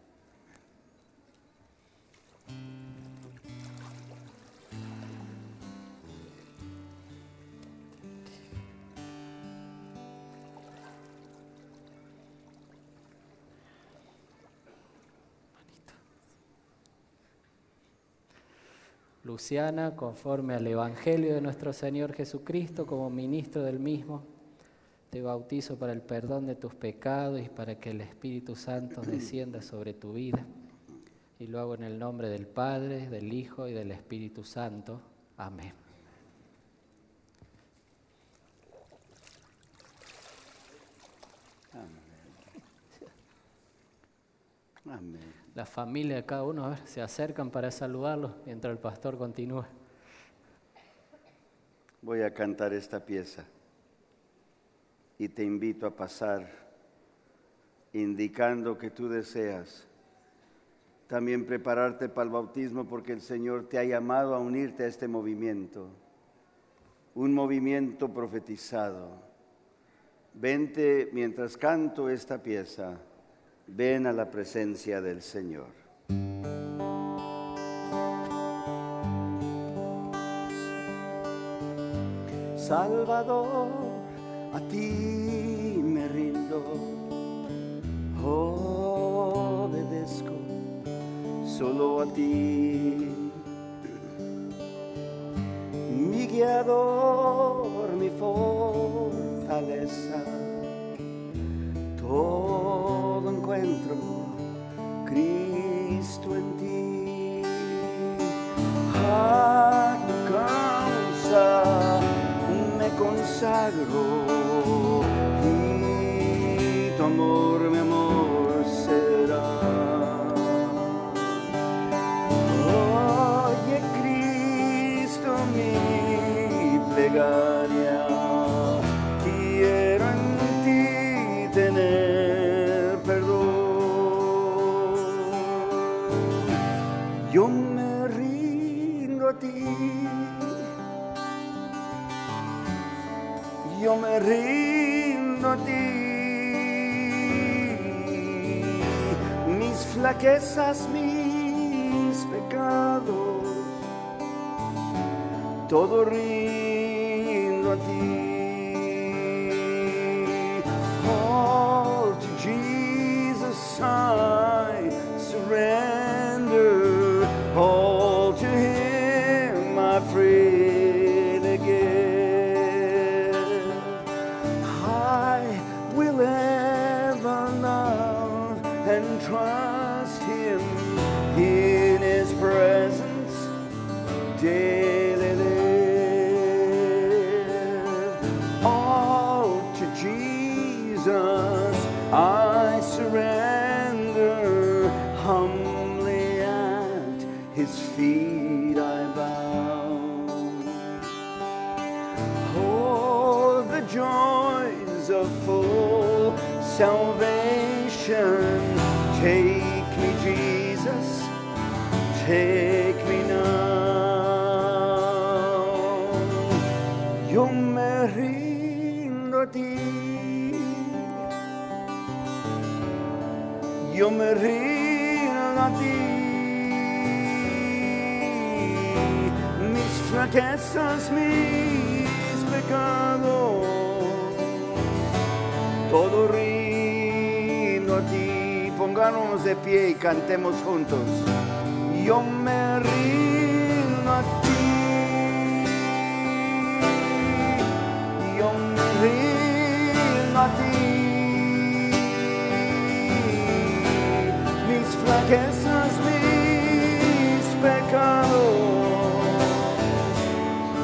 Luciana, conforme al Evangelio de nuestro Señor Jesucristo, como ministro del mismo, te bautizo para el perdón de tus pecados y para que el Espíritu Santo descienda sobre tu vida. Y lo hago en el nombre del Padre, del Hijo y del Espíritu Santo. Amén. Amén la familia de cada uno se acercan para saludarlos mientras el pastor continúa. Voy a cantar esta pieza y te invito a pasar indicando que tú deseas también prepararte para el bautismo porque el Señor te ha llamado a unirte a este movimiento, un movimiento profetizado. Vente mientras canto esta pieza ven a la presencia del Señor. Salvador, a ti me rindo, obedezco solo a ti. Mi guiador, mi fortaleza todo encuentro, Cristo en ti. A tu causa me consagro. Rindo a ti. Mis flaquezas, mis pecados, todo rindo a ti. Cantemos juntos. Yo me rindo a ti. Yo me rindo a ti. Mis flaquezas, mis pecados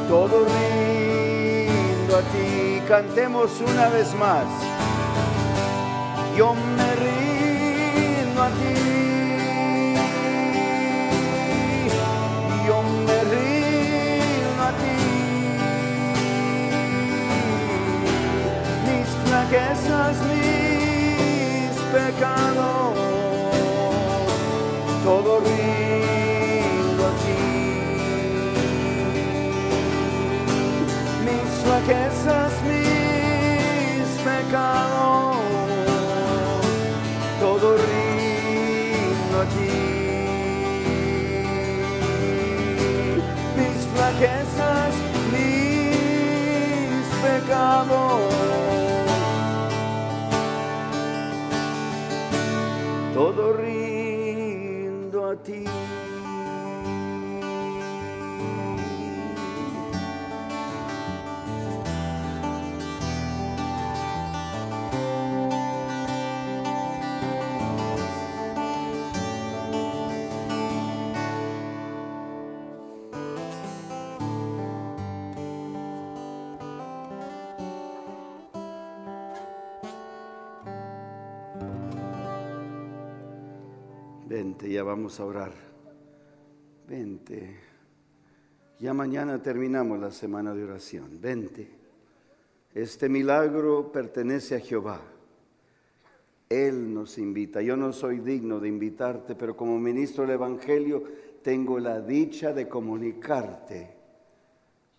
todo rindo a ti. Cantemos una vez más. Yo me rindo a ti. Todo rindo a ti. Ya vamos a orar. Vente. Ya mañana terminamos la semana de oración. Vente. Este milagro pertenece a Jehová. Él nos invita. Yo no soy digno de invitarte, pero como ministro del Evangelio tengo la dicha de comunicarte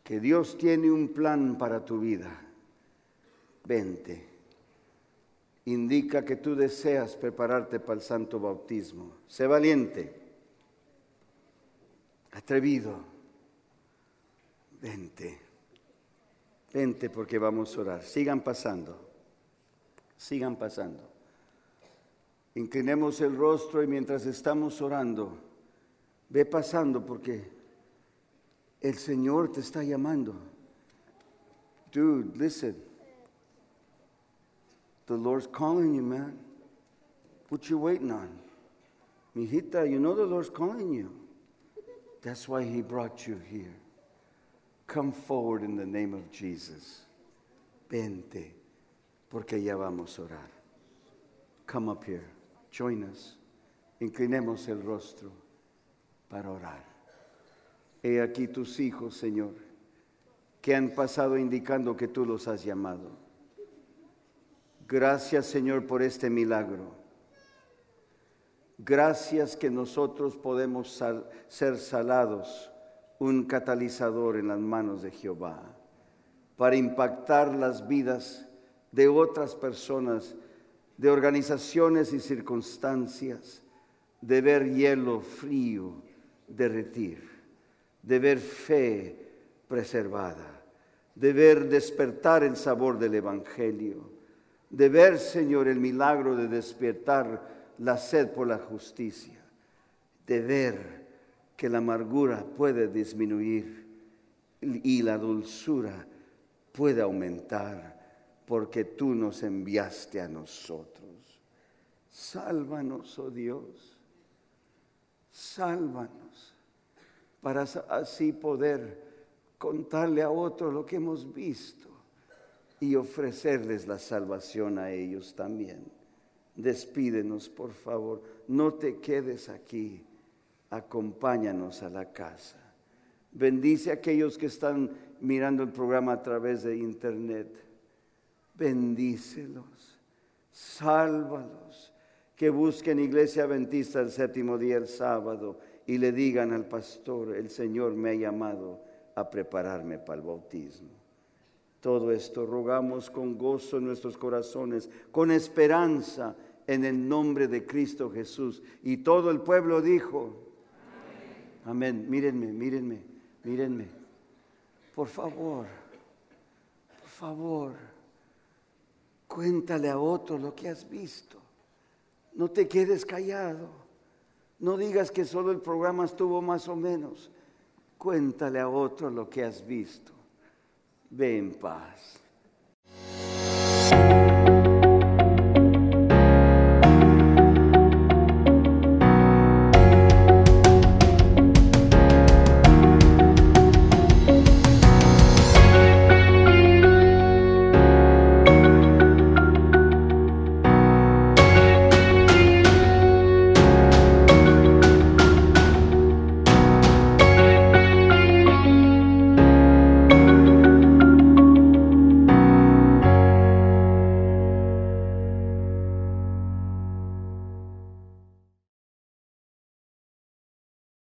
que Dios tiene un plan para tu vida. Vente indica que tú deseas prepararte para el santo bautismo. Sé valiente, atrevido. Vente, vente porque vamos a orar. Sigan pasando, sigan pasando. Inclinemos el rostro y mientras estamos orando, ve pasando porque el Señor te está llamando. Dude, listen. The Lord's calling you, man. What you waiting on? Mijita, you know the Lord's calling you. That's why he brought you here. Come forward in the name of Jesus. vente, porque ya vamos a orar. Come up here, join us, inclinemos el rostro para orar. He aquí tus hijos, Señor, que han pasado indicando que tú los has llamado. Gracias, Señor, por este milagro. Gracias que nosotros podemos ser salados, un catalizador en las manos de Jehová, para impactar las vidas de otras personas, de organizaciones y circunstancias, de ver hielo frío derretir, de ver fe preservada, de ver despertar el sabor del Evangelio, de ver, Señor, el milagro de despertar la sed por la justicia, de ver que la amargura puede disminuir y la dulzura puede aumentar porque tú nos enviaste a nosotros. Sálvanos, oh Dios, sálvanos para así poder contarle a otros lo que hemos visto y ofrecerles la salvación a ellos también despídenos, por favor. No te quedes aquí. Acompáñanos a la casa. Bendice a aquellos que están mirando el programa a través de internet. Bendícelos. Sálvalos. Que busquen Iglesia Adventista el séptimo día, el sábado, y le digan al pastor, el Señor me ha llamado a prepararme para el bautismo. Todo esto rogamos con gozo en nuestros corazones, con esperanza en el nombre de Cristo Jesús. Y todo el pueblo dijo, amén, mírenme, mírenme, mírenme. Por favor, por favor, cuéntale a otro lo que has visto. No te quedes callado. No digas que solo el programa estuvo más o menos. Cuéntale a otro lo que has visto. Ve en paz.